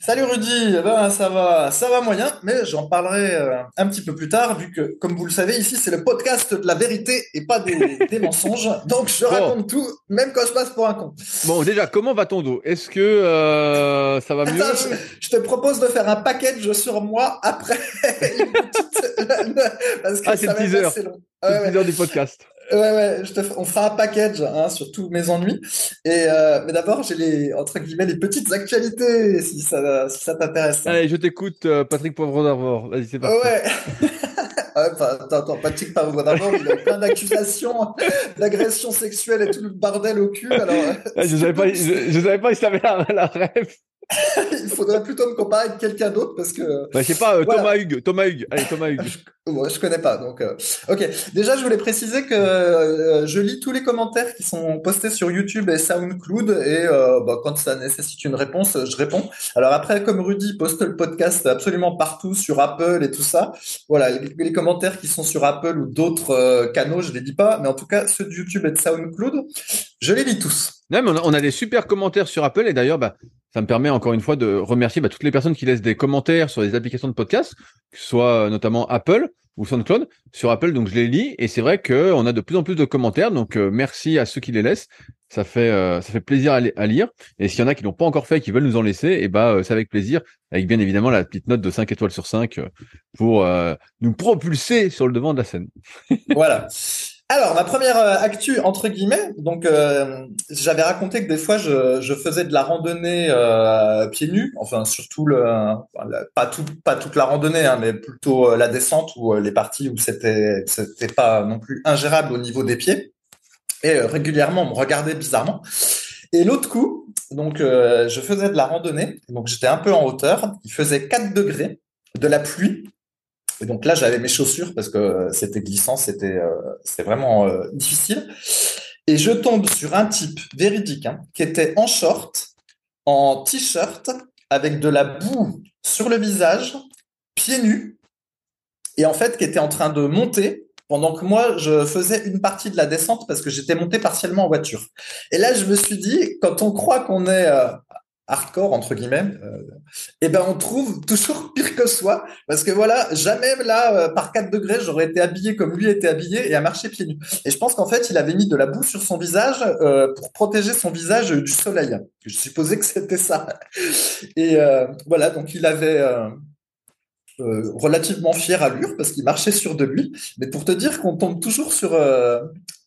Salut Rudy, eh ben, ça va, ça va moyen, mais j'en parlerai euh, un petit peu plus tard, vu que, comme vous le savez, ici c'est le podcast de la vérité et pas des, des mensonges. Donc je raconte tout, même quand je passe pour un con. Bon, déjà, comment va ton dos Est-ce que euh, ça va mieux? Attends, je, je te propose de faire un package sur moi après. une petite- Parce que Ah, c'est le teaser. C'est le teaser du podcast. Ouais, ouais, je te f- on fera un package hein, sur tous mes ennuis. Et euh, mais d'abord, j'ai les entre guillemets les petites actualités, si ça si ça t'intéresse. Allez, je t'écoute, euh, Patrick Poivre d'Arvor. Vas-y, c'est parti. Ouais. Attends, attends, Patrick Pavlov, d'abord, il a plein d'accusations d'agression sexuelle et tout le bordel au cul. Alors, euh, Ah, je savais pas, je, je savais pas si t'avais la, la rêve. il faudrait plutôt me comparer avec quelqu'un d'autre parce que Bah, je sais pas, euh, Voilà. Thomas Hugues, Thomas Hugues. Allez, Thomas Hugues. Moi, je connais pas. Donc, euh, ok. Déjà, je voulais préciser que euh, je lis tous les commentaires qui sont postés sur YouTube et SoundCloud et euh, bah, quand ça nécessite une réponse, je réponds. Alors après, comme Rudy poste le podcast absolument partout sur Apple et tout ça, voilà, les, les commentaires qui sont sur Apple ou d'autres canaux, je les lis pas, mais en tout cas ceux de YouTube et de SoundCloud, je les lis tous. Non, mais on a, on a des super commentaires sur Apple et d'ailleurs, bah, ça me permet encore une fois de remercier bah, toutes les personnes qui laissent des commentaires sur les applications de podcast, que ce soit euh, notamment Apple ou SoundCloud sur Apple. Donc je les lis et c'est vrai que on a de plus en plus de commentaires. Donc euh, merci à ceux qui les laissent. Ça fait euh, ça fait plaisir à, li- à lire. Et s'il y en a qui l'ont pas encore fait et qui veulent nous en laisser, et bah euh, c'est avec plaisir, avec bien évidemment la petite note de 5 étoiles sur 5 euh, pour euh, nous propulser sur le devant de la scène. Voilà. Alors, ma première euh, actu, entre guillemets, donc euh, j'avais raconté que des fois je, faisais de la randonnée euh, pieds nus, enfin surtout le, pas tout, pas toute la randonnée, hein, mais plutôt la descente ou les parties où c'était c'était pas non plus ingérable au niveau des pieds. Et régulièrement, on me regardait bizarrement. Et l'autre coup, donc je faisais de la randonnée, donc j'étais un peu en hauteur, il faisait 4 degrés, de la pluie. Et donc là, j'avais mes chaussures parce que c'était glissant, c'était euh, c'était vraiment euh, difficile. Et je tombe sur un type véridique hein, qui était en short, en t-shirt, avec de la boue sur le visage, pieds nus, et en fait qui était en train de monter pendant que moi je faisais une partie de la descente parce que j'étais monté partiellement en voiture. Et là, je me suis dit, quand on croit qu'on est euh, hardcore entre guillemets, euh, eh ben on trouve toujours pire que soi parce que voilà, jamais là euh, par 4 degrés j'aurais été habillé comme lui était habillé et à marcher pieds nus. Et je pense qu'en fait il avait mis de la boue sur son visage euh, pour protéger son visage du soleil. Je supposais que c'était ça. Et euh, voilà, donc il avait relativement fière allure parce qu'il marchait sur de lui. Mais pour te dire qu'on tombe toujours sur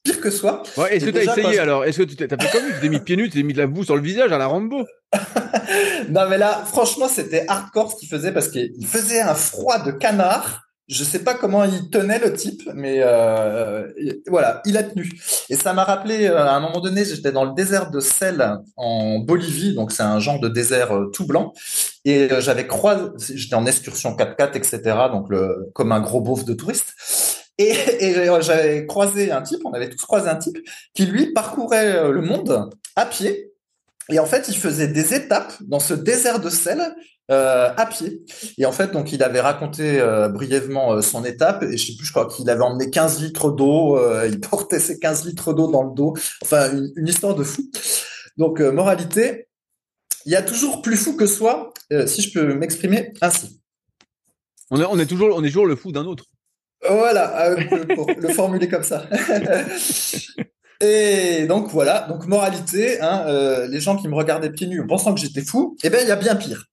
pire que soi. Ouais, est-ce que t'as essayé quand alors? Est-ce que tu t'as fait comme Tu t'es mis pieds nus, tu t'es mis de la boue sur le visage à la Rambo? Non, mais là, franchement, c'était hardcore ce qu'il faisait parce qu'il faisait un froid de canard. Je sais pas comment il tenait le type, mais euh, voilà, il a tenu. Et ça m'a rappelé, euh, à un moment donné, j'étais dans le désert de sel en Bolivie, donc c'est un genre de désert euh, tout blanc. Et j'avais croisé, j'étais en excursion 4x4, etc., donc le, comme un gros beauf de touriste. Et, j'avais croisé un type, on avait tous croisé un type qui lui parcourait euh, le monde à pied Et en fait, il faisait des étapes dans ce désert de sel euh, à pied. Et en fait, donc il avait raconté euh, brièvement son étape. Et je sais plus, je crois qu'il avait emmené 15 litres d'eau. il portait ses 15 litres d'eau dans le dos. Enfin, une, histoire de fou. Donc, moralité, il y a toujours plus fou que soi, si je peux m'exprimer ainsi. Est toujours, on est toujours le fou d'un autre. Voilà, pour le formuler comme ça. Et donc voilà, donc moralité, hein, euh, les gens qui me regardaient pieds nus en pensant que j'étais fou, eh ben il y a bien pire,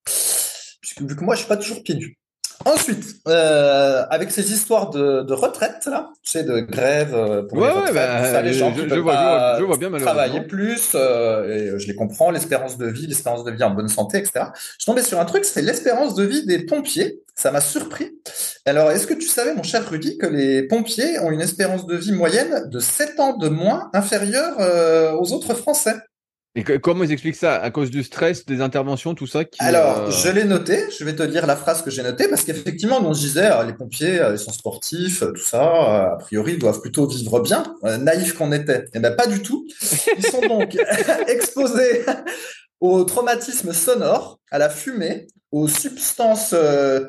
puisque vu que moi je suis pas toujours pieds nus. Ensuite, euh, avec ces histoires de, de retraite là, tu sais, de grève euh, pour les retraites, bah, ça, les gens je, qui je, vois, pas je, vois, bien travailler plus, euh, et je les comprends, l'espérance de vie, l'espérance de vie en bonne santé, etc. Je tombais sur un truc, c'est l'espérance de vie des pompiers. Ça m'a surpris. Alors, est-ce que tu savais, mon cher Rudy, que les pompiers ont une espérance de vie moyenne de 7 ans de moins inférieure euh, aux autres Français? Et comment ils expliquent ça? À cause du stress, des interventions, tout ça qui, Alors, euh, je l'ai noté. Je vais te dire la phrase que j'ai notée parce qu'effectivement, on disait, euh, les pompiers, euh, ils sont sportifs, tout ça. a priori, ils doivent plutôt vivre bien. naïf qu'on était. Eh ben, pas du tout. Ils sont donc exposés au traumatisme sonore, à la fumée, aux substances euh,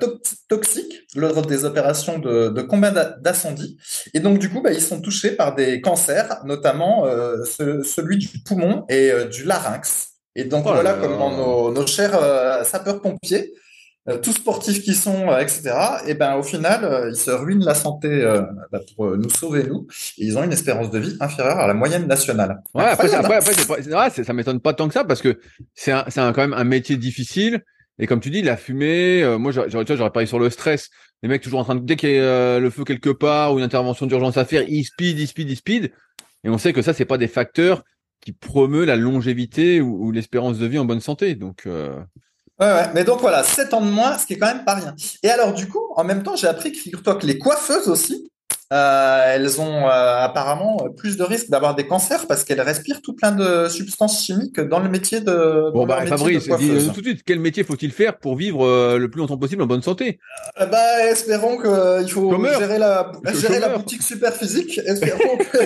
toxiques lors des opérations de, de combat d'incendie. Et donc, du coup, bah, ils sont touchés par des cancers, notamment euh, celui du poumon et euh, du larynx. Et donc, oh voilà, comme dans nos, nos chers sapeurs-pompiers, tous sportifs qui sont, etc. Et ben, au final, ils se ruinent la santé bah, pour nous sauver nous. Et ils ont une espérance de vie inférieure à la moyenne nationale. Ouais, après, après, après, ça m'étonne pas tant que ça parce que c'est quand même un métier difficile. Et comme tu dis, la fumée, euh, moi j'aurais j'aurais parlé sur le stress. Les mecs toujours en train de dès qu'il y a euh, le feu quelque part ou une intervention d'urgence à faire, ils speed, ils speed, ils speed. Et on sait que ça c'est pas des facteurs qui promeut la longévité ou, l'espérance de vie en bonne santé. Donc euh... Ouais, mais donc voilà, 7 ans de moins, ce qui est quand même pas rien. Et alors du coup, en même temps, j'ai appris que figure-toi que les coiffeuses aussi, euh, elles ont euh, apparemment plus de risques d'avoir des cancers parce qu'elles respirent tout plein de substances chimiques dans le métier de. Bon bah Fabrice, dis tout de suite quel métier faut-il faire pour vivre euh, le plus longtemps possible en bonne santé? Bah espérons que il faut gérer la gérer la boutique super physique. Espérons que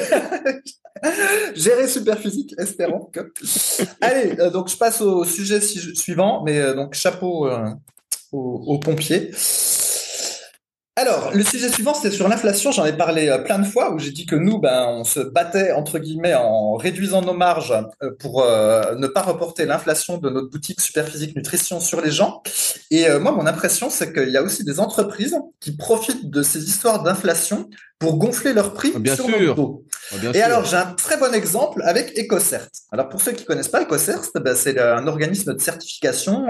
gérer super physique. Espérons que. Allez, donc je passe au sujet suivant, mais donc chapeau aux pompiers. Alors, le sujet suivant, c'est sur l'inflation. J'en ai parlé euh, plein de fois où j'ai dit que nous, ben, on se battait entre guillemets en réduisant nos marges euh, pour euh, ne pas reporter l'inflation de notre boutique Superphysique Nutrition sur les gens. Et moi, mon impression, c'est qu'il y a aussi des entreprises qui profitent de ces histoires d'inflation pour gonfler leurs prix bien sur sûr. dos. Et alors, j'ai un très bon exemple avec EcoCert. Alors, pour ceux qui connaissent pas EcoCert, c'est un organisme de certification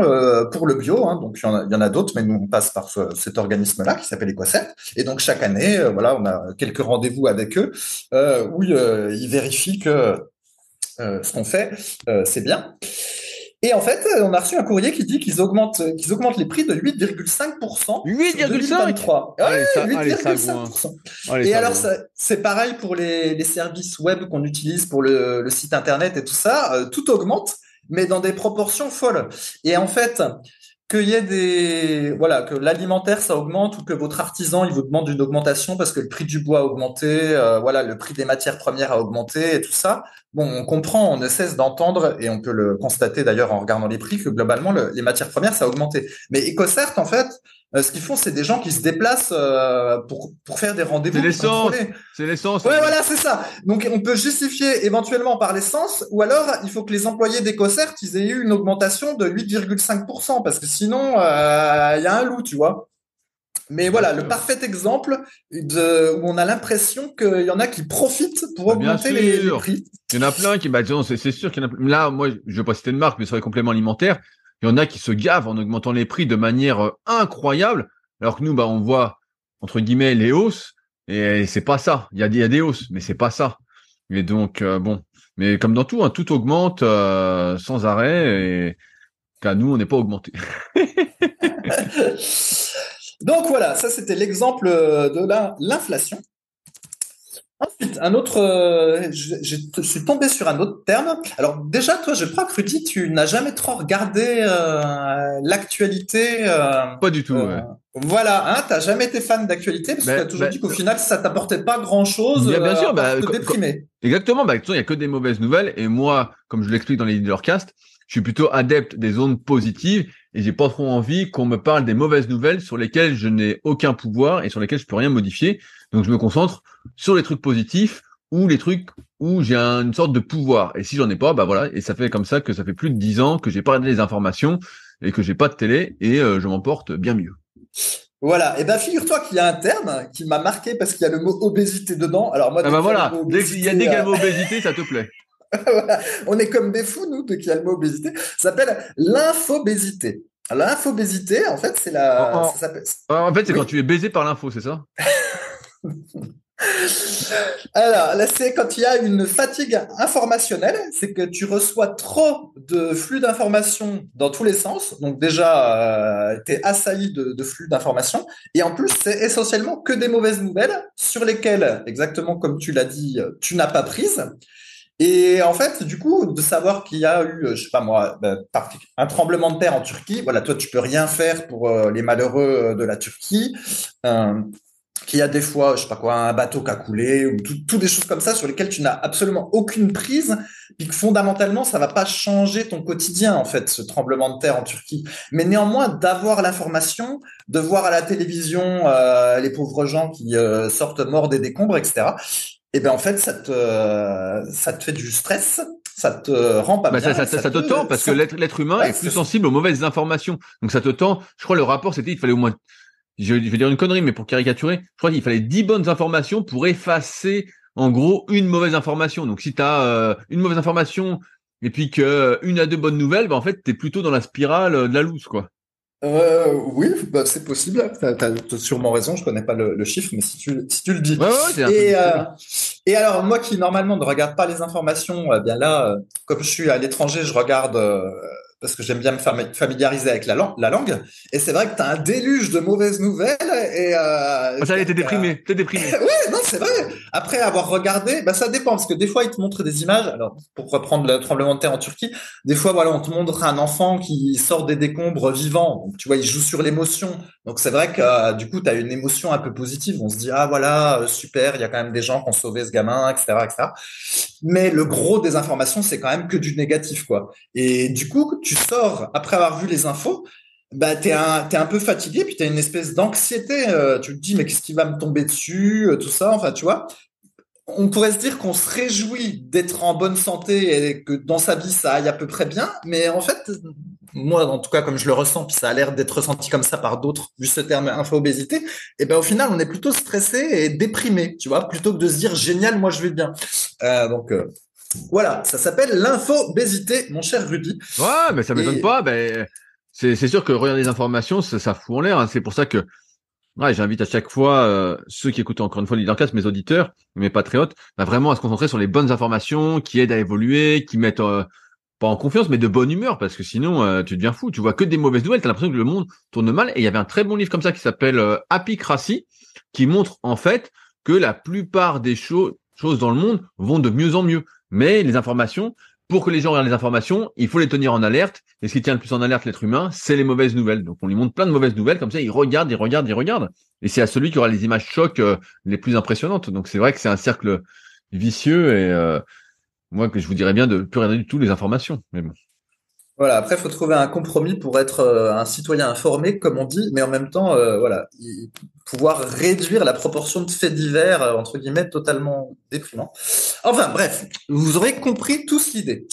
pour le bio. Hein. donc, il y en a, d'autres, mais nous, on passe par cet organisme-là qui s'appelle et donc chaque année, euh, voilà, on a quelques rendez-vous avec eux euh, où euh, ils vérifient que ce qu'on fait, c'est bien. Et en fait, on a reçu un courrier qui dit qu'ils augmentent, qu'ils augmentent les prix de 8,5%. 8,5 ouais, 8,5%. Et alors, c'est pareil pour les, les services web qu'on utilise pour le, le, site internet et tout ça. tout augmente, mais dans des proportions folles. Et en fait, qu'il y ait des voilà que l'alimentaire ça augmente ou que votre artisan il vous demande une augmentation parce que le prix du bois a augmenté, euh, voilà le prix des matières premières a augmenté et tout ça. Bon, on comprend, on ne cesse d'entendre et on peut le constater d'ailleurs en regardant les prix que globalement les matières premières ça a augmenté. Mais EcoCert en fait, euh, ce qu'ils font, c'est des gens qui se déplacent euh, pour, pour faire des rendez-vous. C'est l'essence. C'est l'essence. Ouais, voilà, c'est ça. Donc, on peut justifier éventuellement par l'essence, ou alors il faut que les employés d'EcoCert, ils aient eu une augmentation de 8,5%, parce que sinon, euh, il y a un loup, tu vois. Mais voilà, le parfait exemple de, où on a l'impression qu'il y en a qui profitent pour bah, augmenter les, prix. Il y en a plein qui, bah, c'est sûr qu'il y en a Là, moi, je vais pas citer de marque, mais sur les compléments alimentaires, il y en a qui se gavent en augmentant les prix de manière euh, incroyable, alors que nous, bah, on voit entre guillemets les hausses, et c'est pas ça. Il y a, des hausses, mais c'est pas ça. Et donc euh, bon, mais comme dans tout, hein, tout augmente euh, sans arrêt, et qu'à nous, on n'est pas augmenté. donc voilà, ça c'était l'exemple de l'inflation. Ensuite, un autre, euh, je, je, suis tombé sur un autre terme. Alors déjà, toi, je crois que Rudy, tu n'as jamais trop regardé euh, l'actualité. Euh, pas du tout. Ouais. Voilà, hein, t'as jamais été fan d'actualité parce que t'as toujours dit qu'au final, ça t'apportait pas grand-chose. Bien, bien sûr, bah, te déprimer. Exactement. Bah, il y a que des mauvaises nouvelles et moi, comme je l'explique dans les leadercast, je suis plutôt adepte des ondes positives et j'ai pas trop envie qu'on me parle des mauvaises nouvelles sur lesquelles je n'ai aucun pouvoir et sur lesquelles je peux rien modifier. Donc je me concentre sur les trucs positifs ou les trucs où j'ai une sorte de pouvoir. Et si j'en ai pas, bah voilà. Et ça fait comme ça que ça fait plus de dix ans que j'ai pas regardé les informations et que j'ai pas de télé et euh, je m'en porte bien mieux. Voilà. Et ben figure-toi qu'il y a un terme qui m'a marqué parce qu'il y a le mot obésité dedans. Alors moi, ah bah voilà. Dès qu'il y a dès qu'il y a le mot obésité, ça te plaît. voilà. On est comme des fous, nous, dès qu'il y a le mot obésité. Ça s'appelle l'infobésité. L'infobésité, en fait, c'est la. En, en, en fait, c'est oui. quand tu es baisé par l'info, c'est ça? Alors, là, c'est quand il y a une fatigue informationnelle, c'est que tu reçois trop de flux d'informations dans tous les sens. Donc déjà, euh, tu es assailli de, flux d'informations. Et en plus, c'est essentiellement que des mauvaises nouvelles sur lesquelles, exactement comme tu l'as dit, tu n'as pas prise. Et en fait, du coup, de savoir qu'il y a eu, je sais pas moi, un tremblement de terre en Turquie, voilà, toi, tu peux rien faire pour les malheureux de la Turquie. Euh, qu'il y a des fois, je sais pas quoi, un bateau qui a coulé ou toutes tout des choses comme ça sur lesquelles tu n'as absolument aucune prise, puis que fondamentalement ça va pas changer ton quotidien en fait, ce tremblement de terre en Turquie. Mais néanmoins d'avoir l'information, de voir à la télévision euh, les pauvres gens qui euh, sortent morts des décombres, etc. Et ben en fait ça te ça te fait du stress, ça te rend pas bah bien. Ça, ça, te, te tend parce que l'être humain ouais, est plus sensible aux mauvaises informations. Donc ça te tend. Je crois le rapport c'était il fallait au moins je, vais dire une connerie, mais pour caricaturer, je crois qu'il fallait 10 bonnes informations pour effacer, en gros, une mauvaise information. Donc, si tu as euh, une mauvaise information et puis que euh, une à deux bonnes nouvelles, bah, en fait, tu es plutôt dans la spirale euh, de la loose, quoi. Euh, oui, bah, c'est possible. Tu as, sûrement raison. Je connais pas le, le, chiffre, mais si tu, si tu le dis. Ouais, ouais, et, euh, et alors, moi qui normalement ne regarde pas les informations, eh bien là, comme je suis à l'étranger, je regarde parce que j'aime bien me familiariser avec la, lang la langue. Et c'est vrai que tu as un déluge de mauvaises nouvelles. Et, euh, ça, t'es déprimé. T'es déprimé. oui, non, c'est vrai. Après avoir regardé, bah, ça dépend. Parce que des fois, ils te montrent des images. Alors, pour reprendre le tremblement de terre en Turquie, des fois, voilà, on te montre un enfant qui sort des décombres vivant. Donc, tu vois, il joue sur l'émotion. Donc, c'est vrai que euh, du coup, tu as une émotion un peu positive. On se dit, ah voilà, euh, super, il y a quand même des gens qui ont sauvé ce gamin, etc., etc. Mais le gros des informations, c'est quand même que du négatif, quoi. Et du coup, tu sors après avoir vu les infos, bah t'es un t'es un peu fatigué, puis t'as une espèce d'anxiété. Euh, tu te dis mais qu'est-ce qui va me tomber dessus, euh, tout ça. Enfin, tu vois. On pourrait se dire qu'on se réjouit d'être en bonne santé et que dans sa vie ça aille à peu près bien, mais en fait, moi en tout cas comme je le ressens, puis ça a l'air d'être ressenti comme ça par d'autres, vu ce terme info-obésité, et eh ben au final on est plutôt stressé et déprimé, tu vois, plutôt que de se dire génial, moi je vais bien. Euh, donc euh, voilà, ça s'appelle l'infobésité, mon cher Rudy. Ouais, mais ça m'étonne et... pas. Ben, c'est sûr que regarder les informations, ça, ça fout en l'air. Hein. C'est pour ça que j'invite à chaque fois euh, ceux qui écoutent encore une fois Leadercast, mes auditeurs, mes patriotes, ben, vraiment à se concentrer sur les bonnes informations qui aident à évoluer, qui mettent euh, pas en confiance, mais de bonne humeur, parce que sinon euh, tu deviens fou. Tu vois que des mauvaises nouvelles. T'as l'impression que le monde tourne mal. Et il y avait un très bon livre comme ça qui s'appelle euh, Apicratie, qui montre en fait que la plupart des choses dans le monde vont de mieux en mieux. Mais les informations, pour que les gens regardent les informations, il faut les tenir en alerte. Et ce qui tient le plus en alerte l'être humain, c'est les mauvaises nouvelles. Donc on lui montre plein de mauvaises nouvelles, comme ça il regarde, il regarde, il regarde. Et c'est à celui qui aura les images chocs euh, les plus impressionnantes. Donc c'est vrai que c'est un cercle vicieux et euh, moi que je vous dirais bien de plus regarder du tout les informations. Mais bon. Voilà, après, il faut trouver un compromis pour être euh, un citoyen informé, comme on dit, mais en même temps, euh, voilà, pouvoir réduire la proportion de faits divers, euh, entre guillemets, totalement déprimants. Enfin, bref, vous aurez compris tous l'idée.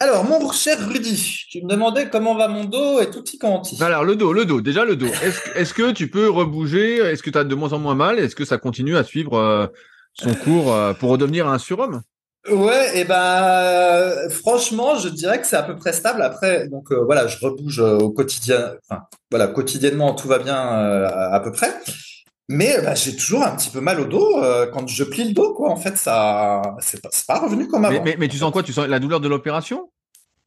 Alors, mon cher Rudy, tu me demandais comment va mon dos et tout y quanti. Alors, le dos, le dos, déjà le dos. Est-ce est que tu peux rebouger? Est-ce que tu as de moins en moins mal? Est-ce que ça continue à suivre son cours pour redevenir un surhomme? Ouais, et ben franchement, je dirais que c'est à peu près stable. Après, donc euh, voilà, je rebouge euh, au quotidien. Enfin, voilà, quotidiennement, tout va bien euh, à, à, peu près. Mais bah, j'ai toujours un petit peu mal au dos quand je plie le dos, quoi. En fait, ça, c'est pas, pas revenu comme avant. Mais, mais, mais, tu sens quoi? Tu sens la douleur de l'opération?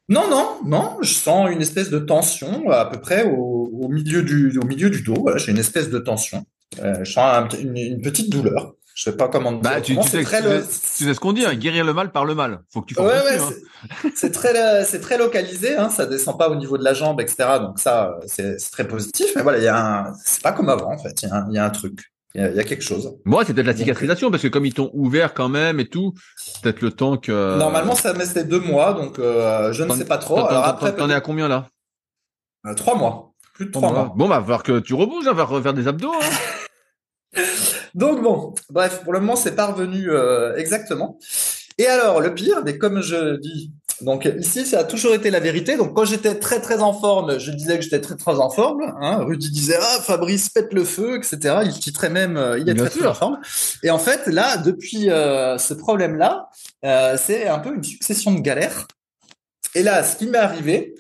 Non, non, non. Je sens une espèce de tension à peu près au, au milieu du, au milieu du dos. Voilà, j'ai une espèce de tension. je sens un, une, une petite douleur. Je sais pas comment bah, tu, tu, sais, très tu, sais, ce qu'on dit, hein, guérir le mal par le mal. Faut que tu ouais, ouais, hein. C'est très, c'est très localisé. Hein, ça descend pas au niveau de la jambe, etc. Donc ça, c'est très positif. Mais voilà, il y a un, c'est pas comme avant en fait. Il y, y, a un truc. Il y, a quelque chose. Moi, c'est peut-être la cicatrisation parce que comme ils t'ont ouvert quand même et tout, peut-être le temps que. Normalement, ça met deux mois, donc euh, je ne sais pas trop. Alors après, t'en es à combien là? Euh, Trois mois. Plus de trois mois. Bon, bah, va falloir que tu rebouges, hein, va refaire des abdos. Donc bon, bref, pour le moment, c'est pas revenu euh, exactement. Et alors, le pire, mais comme je dis, donc ici, ça a toujours été la vérité. Donc quand j'étais très très en forme, je disais que j'étais très très en forme. Hein. Rudy disait ah Fabrice pète le feu, etc. Il titrait même, euh, il est très très en forme. Et en fait, là, depuis euh, ce problème-là, c'est un peu une succession de galères. Et là, ce qui m'est arrivé,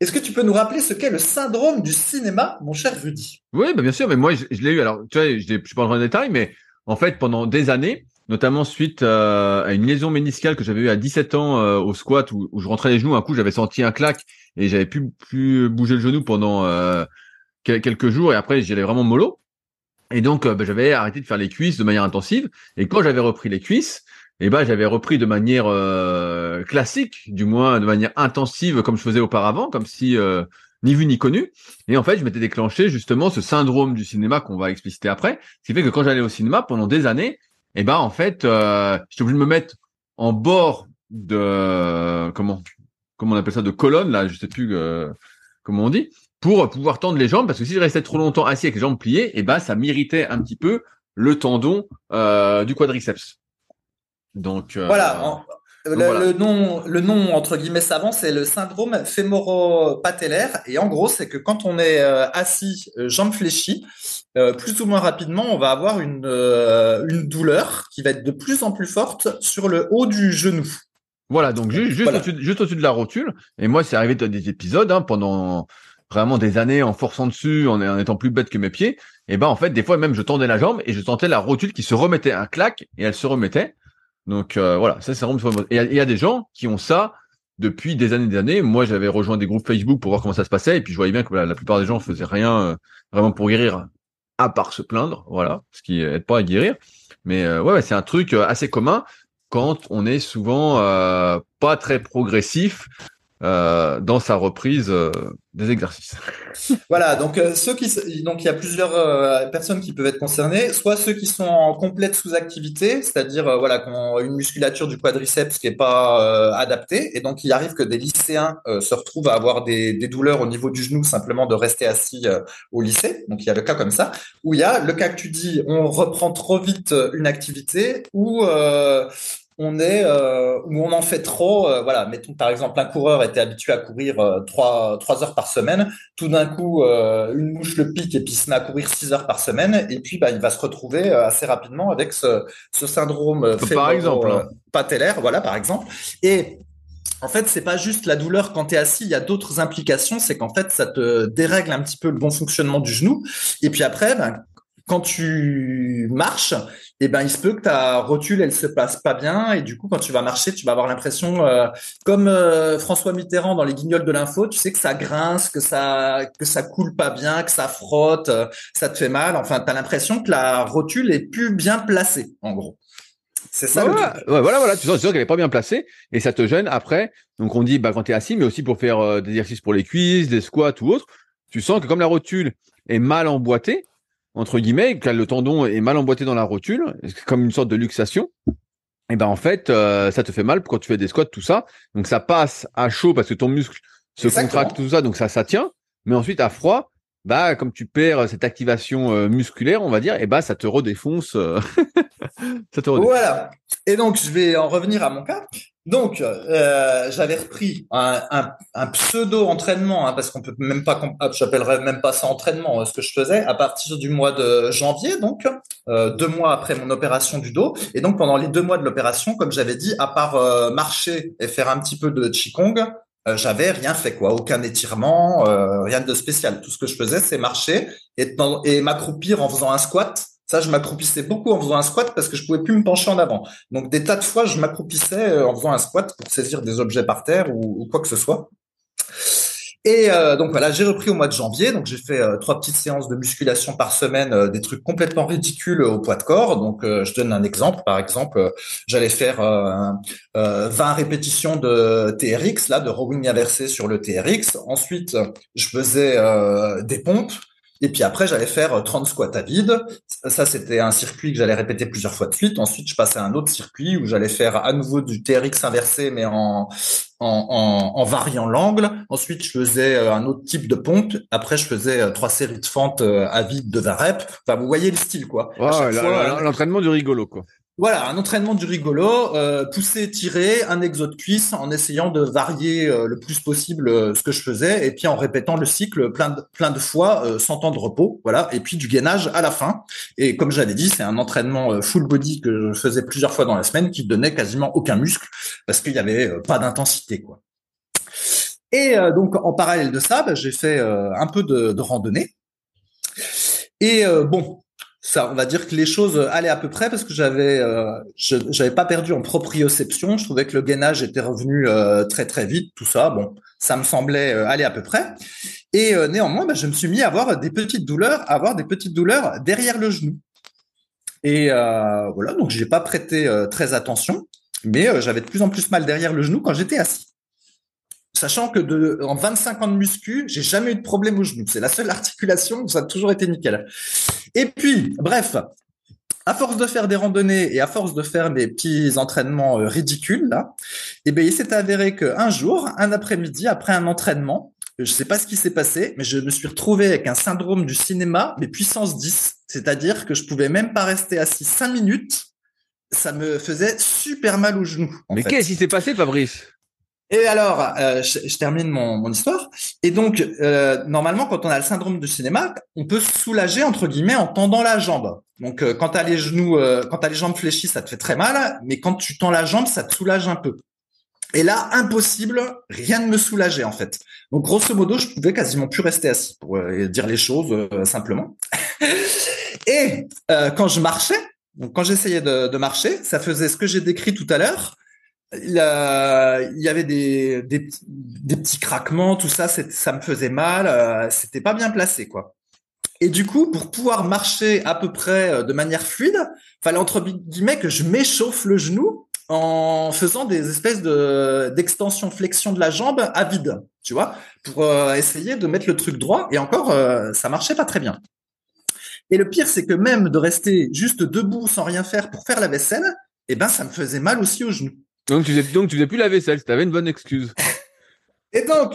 est-ce que tu peux nous rappeler ce qu'est le syndrome du cinéma, mon cher Rudy? Oui, bah bien sûr, mais moi je, l'ai eu. Alors, tu vois, je ne suis pas le détail, mais en fait, pendant des années, notamment suite euh, à une lésion méniscale que j'avais eue à 17 ans euh, au squat où, je rentrais les genoux, un coup j'avais senti un claque et j'avais plus plus bouger le genou pendant euh, quelques jours et après j'y allais vraiment mollo. Et donc bah, j'avais arrêté de faire les cuisses de manière intensive et quand j'avais repris les cuisses, eh ben j'avais repris de manière euh, classique, du moins de manière intensive comme je faisais auparavant, comme si euh, ni vu ni connu. Et en fait, je m'étais déclenché justement ce syndrome du cinéma qu'on va expliciter après, ce qui fait que quand j'allais au cinéma pendant des années, eh ben en fait, euh, j'étais obligé de me mettre en bord de comment comment on appelle ça de colonne là, je sais plus euh, comment on dit, pour pouvoir tendre les jambes parce que si je restais trop longtemps assis avec les jambes pliées, eh ben ça m'irritait un petit peu le tendon du quadriceps. Donc euh, voilà. le, nom, le nom entre guillemets savant, c'est le syndrome fémoro-patellaire. Et en gros, c'est que quand on est euh, assis, euh, jambes fléchies, plus ou moins rapidement, on va avoir une, une douleur qui va être de plus en plus forte sur le haut du genou. Voilà, donc juste, juste au-dessus de la rotule. Et moi, c'est arrivé dans des épisodes hein, pendant vraiment des années en forçant dessus, en, en, étant plus bête que mes pieds. Et ben en fait, des fois même, je tendais la jambe et je sentais la rotule qui se remettait un claque et elle se remettait. Donc euh, voilà, ça c'est vraiment. Et il y, a des gens qui ont ça depuis des années et des années. Moi, j'avais rejoint des groupes Facebook pour voir comment ça se passait, et puis je voyais bien que la plupart des gens faisaient rien euh, vraiment pour guérir, à part se plaindre, voilà, ce qui aide pas à guérir. Mais euh, ouais, c'est un truc assez commun quand on est souvent pas très progressif euh, dans sa reprise euh, des exercices. voilà, donc euh, ceux qui donc il y a plusieurs personnes qui peuvent être concernées, soit ceux qui sont en complète sous-activité, c'est-à-dire voilà qui ont une musculature du quadriceps qui est pas adaptée et donc il arrive que des lycéens se retrouvent à avoir des, des, douleurs au niveau du genou simplement de rester assis au lycée. Donc il y a le cas comme ça, où il y a le cas que tu dis, on reprend trop vite une activité ou on est euh, où on en fait trop. Euh, voilà, mettons par exemple un coureur était habitué à courir euh, trois trois heures par semaine. Tout d'un coup, euh, une mouche le pique et puis se met à courir six heures par semaine. Et puis, bah, il va se retrouver assez rapidement avec ce, ce syndrome par exemple hein. patellaire. Voilà, par exemple. Et en fait, c'est pas juste la douleur quand tu es assis, il y a d'autres implications, c'est qu'en fait, ça te dérègle un petit peu le bon fonctionnement du genou. Et puis après, ben, quand tu marches, eh ben il se peut que ta rotule elle se passe pas bien et du coup quand tu vas marcher, tu vas avoir l'impression euh, comme euh, François Mitterrand dans les Guignols de l'info, tu sais que ça grince, que ça que ça coule pas bien, que ça frotte, euh, ça te fait mal. Enfin, tu as l'impression que la rotule est plus bien placée en gros. C'est ça. Ouais, voilà, voilà, tu sens, qu'elle est pas bien placée et ça te gêne après. Donc on dit bah quand tu es assis, mais aussi pour faire des exercices pour les cuisses, des squats ou autre, tu sens que comme la rotule est mal emboîtée, entre guillemets, quand le tendon est mal emboîté dans la rotule, comme une sorte de luxation, et ben en fait, euh, ça te fait mal quand tu fais des squats, tout ça. Donc ça passe à chaud parce que ton muscle se contracte, tout ça, donc ça, ça tient. Mais ensuite à froid, bah comme tu perds cette activation euh, musculaire, on va dire, et bah ça te redéfonce. Euh, ça te redéfonce. Voilà. Et donc je vais en revenir à mon cas. Donc, euh, j'avais repris un, un pseudo-entraînement, hein, parce qu'on peut même pas, ah, j'appellerais même pas ça entraînement, euh, ce que je faisais, à partir du mois de janvier, donc euh, deux mois après mon opération du dos. Et donc, pendant les deux mois de l'opération, comme j'avais dit, à part marcher et faire un petit peu de qigong, j'avais rien fait, quoi, aucun étirement, rien de spécial. Tout ce que je faisais, c'est marcher et m'accroupir en faisant un squat ça, je m'accroupissais beaucoup en faisant un squat parce que je pouvais plus me pencher en avant. Donc, des tas de fois, je m'accroupissais euh, en faisant un squat pour saisir des objets par terre ou, quoi que ce soit. Et euh, donc voilà, j'ai repris au mois de janvier. Donc j'ai fait euh, trois petites séances de musculation par semaine, euh, des trucs complètement ridicules au poids de corps. Donc je donne un exemple. Par exemple, j'allais faire 20 répétitions de TRX, là, de rowing inversé sur le TRX. Ensuite, je faisais des pompes. Et puis après, j'allais faire 30 squats à vide. Ça, c'était un circuit que j'allais répéter plusieurs fois de suite. Ensuite, je passais à un autre circuit où j'allais faire à nouveau du TRX inversé, mais en, en, en, variant l'angle. Ensuite, je faisais euh, un autre type de pompe. Après, je faisais euh, trois séries de fentes euh, à vide de 20 reps. Enfin, vous voyez le style, quoi. l'entraînement du rigolo, quoi. Voilà, un entraînement du rigolo, euh, pousser, tirer, un exo de cuisse en essayant de varier euh, le plus possible euh, ce que je faisais et puis en répétant le cycle plein de, plein de fois sans temps de repos, voilà, et puis du gainage à la fin. Et comme j'avais dit, c'est un entraînement full body que je faisais plusieurs fois dans la semaine qui donnait quasiment aucun muscle parce qu'il y avait pas d'intensité, quoi. Et donc en parallèle de ça, bah, j'ai fait un peu de randonnée. Et bon, ça, on va dire que les choses allaient à peu près parce que j'avais, euh, je j'avais pas perdu en proprioception. Je trouvais que le gainage était revenu euh, très très vite, tout ça. Bon, ça me semblait euh, aller à peu près. Et néanmoins, bah, je me suis mis à avoir des petites douleurs, à avoir des petites douleurs derrière le genou. Et voilà, donc j'ai pas prêté très attention, mais j'avais de plus en plus mal derrière le genou quand j'étais assis. Sachant que de, en 25 ans de muscu, j'ai jamais eu de problème au genou. C'est la seule articulation où ça a toujours été nickel. Et puis, bref, à force de faire des randonnées et à force de faire des petits entraînements euh, ridicules, là, eh bien, il s'est avéré qu'un jour, un après-midi, après un entraînement, je sais pas ce qui s'est passé, mais je me suis retrouvé avec un syndrome du cinéma, mais puissance 10. C'est-à-dire que je pouvais même pas rester assis 5 minutes. Ça me faisait super mal au genou. Mais qu'est-ce qui s'est passé, Fabrice? Et alors, euh, je, termine mon, mon, histoire. Et donc, euh, normalement, quand on a le syndrome du cinéma, on peut soulager entre guillemets en tendant la jambe. Donc, euh, quand t'as les genoux, euh, quand t'as les jambes fléchies, ça te fait très mal, mais quand tu tends la jambe, ça te soulage un peu. Et là, impossible, rien ne me soulageait en fait. Donc, grosso modo, je pouvais quasiment plus rester assis pour dire les choses simplement. Et quand je marchais, donc quand j'essayais de, de marcher, ça faisait ce que j'ai décrit tout à l'heure il, y avait des, petits craquements, tout ça, ça me faisait mal, euh, c'était pas bien placé, quoi. Et du coup, pour pouvoir marcher à peu près euh, de manière fluide, fallait entre guillemets que je m'échauffe le genou en faisant des espèces de d'extension flexion de la jambe à vide, tu vois, pour euh, essayer de mettre le truc droit. Et encore, ça marchait pas très bien. Et le pire, c'est que même de rester juste debout sans rien faire pour faire la vaisselle, eh ben, ça me faisait mal aussi au genou. Donc tu faisais, donc tu faisais plus la vaisselle, tu avais une bonne excuse. Et donc,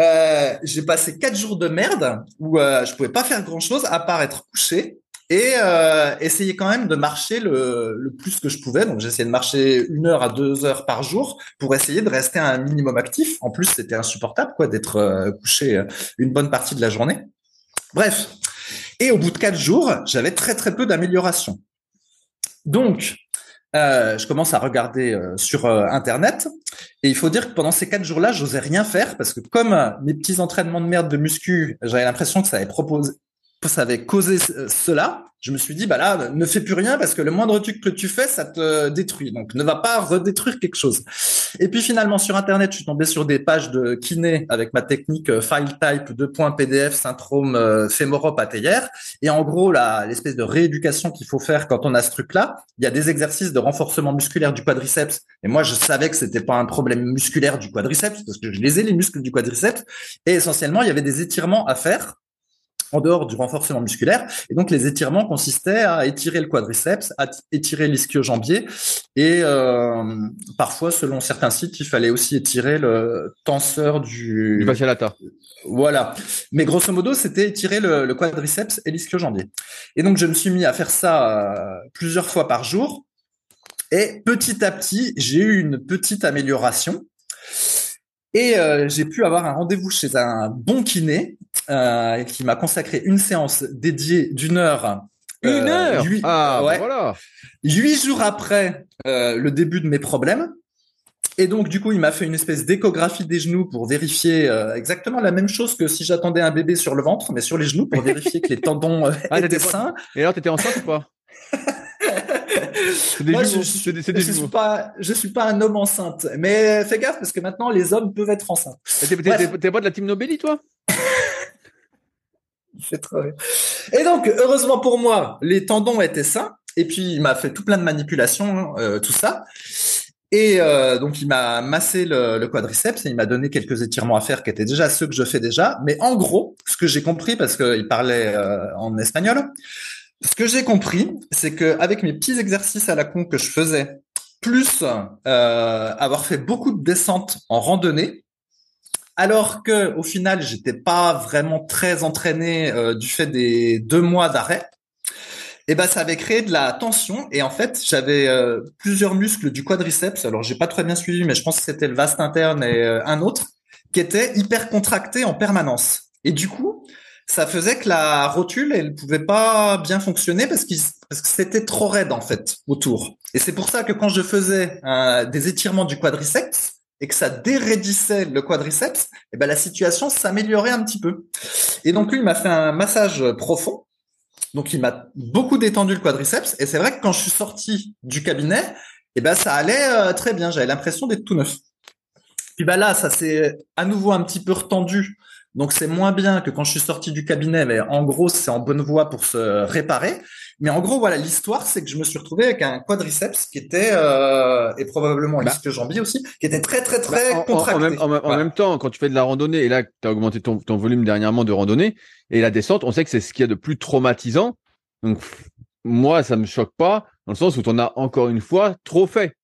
euh, j'ai passé quatre jours de merde où euh, je pouvais pas faire grand chose à part être couché et euh, essayer quand même de marcher le, le plus que je pouvais. Donc j'essayais de marcher une heure à deux heures par jour pour essayer de rester un minimum actif. En plus, c'était insupportable quoi d'être euh, couché euh, une bonne partie de la journée. Bref. Et au bout de quatre jours, j'avais très très peu d'amélioration. Donc, euh, je commence à regarder euh, sur euh, Internet. Et il faut dire que pendant ces quatre jours-là, j'osais rien faire parce que comme mes petits entraînements de merde de muscu, j'avais l'impression que ça avait proposé, ça avait causé cela je me suis dit, bah là, ne fais plus rien parce que le moindre truc que tu fais, ça te détruit. Donc, ne va pas redétruire quelque chose. Et puis, finalement, sur Internet, je suis tombé sur des pages de kiné avec ma technique euh, file type 2.pdf syndrome euh, fémoro-patellaire. Et en gros, là, l'espèce de rééducation qu'il faut faire quand on a ce truc-là, il y a des exercices de renforcement musculaire du quadriceps. Et moi, je savais que c'était pas un problème musculaire du quadriceps parce que je les ai, les muscles du quadriceps. Et essentiellement, il y avait des étirements à faire en dehors du renforcement musculaire. Et donc, les étirements consistaient à étirer le quadriceps, à étirer l'ischio-jambier. Et euh, parfois, selon certains sites, il fallait aussi étirer le tenseur du... Du fascia lata. Voilà. Mais grosso modo, c'était étirer le, quadriceps et l'ischio-jambier. Et donc, je me suis mis à faire ça euh, plusieurs fois par jour. Et petit à petit, j'ai eu une petite amélioration. Et euh, j'ai pu avoir un rendez-vous chez un bon kiné euh, qui m'a consacré une séance dédiée d'une heure. Une euh, heure? huit, Ah, bah voilà. Huit jours après euh, le début de mes problèmes. Et donc, du coup, il m'a fait une espèce d'échographie des genoux pour vérifier exactement la même chose que si j'attendais un bébé sur le ventre, mais sur les genoux pour vérifier que les tendons ah, étaient sains. Et alors, t'étais enceinte ou pas? Jumeaux. Je, je suis pas, je suis pas un homme enceinte. Mais fais gaffe parce que maintenant les hommes peuvent être enceintes. T'es pas de la team Nobelli, toi? Trop Et donc, heureusement pour moi, les tendons étaient sains. Et puis, il m'a fait tout plein de manipulations, hein, euh, tout ça. Et euh, donc, il m'a massé le, quadriceps et il m'a donné quelques étirements à faire qui étaient déjà ceux que je fais déjà. Mais en gros, ce que j'ai compris, parce qu'il parlait euh, en espagnol, ce que j'ai compris, c'est que avec mes petits exercices à la con que je faisais, plus avoir fait beaucoup de descentes en randonnée, alors que au final, j'étais pas vraiment très entraîné du fait des deux mois d'arrêt et eh ben ça avait créé de la tension et en fait j'avais euh, plusieurs muscles du quadriceps. Alors j'ai pas très bien suivi mais je pense que c'était le vaste interne et euh, un autre qui étaient hyper contractés en permanence. Et du coup ça faisait que la rotule elle pouvait pas bien fonctionner parce, parce que c'était trop raide en fait autour et c'est pour ça que quand je faisais euh, des étirements du quadriceps et que ça déraidissait le quadriceps, et eh ben la situation s'améliorait un petit peu. Et donc lui, il m'a fait un massage profond donc il m'a beaucoup détendu le quadriceps et c'est vrai que quand je suis sorti du cabinet, eh ben ça allait euh, très bien. J'avais l'impression d'être tout neuf. Puis bah là, ça s'est à nouveau un petit peu retendu. Donc c'est moins bien que quand je suis sorti du cabinet, mais en gros c'est en bonne voie pour se réparer. Mais en gros voilà l'histoire, c'est que je me suis retrouvé avec un quadriceps qui était euh, et probablement bah, jambier aussi, qui était très très très bah, contracté. En, même, temps, quand tu fais de la randonnée et là tu as augmenté ton, ton volume dernièrement de randonnée et la descente, on sait que c'est ce qu'il y a de plus traumatisant. Donc moi ça me choque pas dans le sens où tu en as encore une fois trop fait.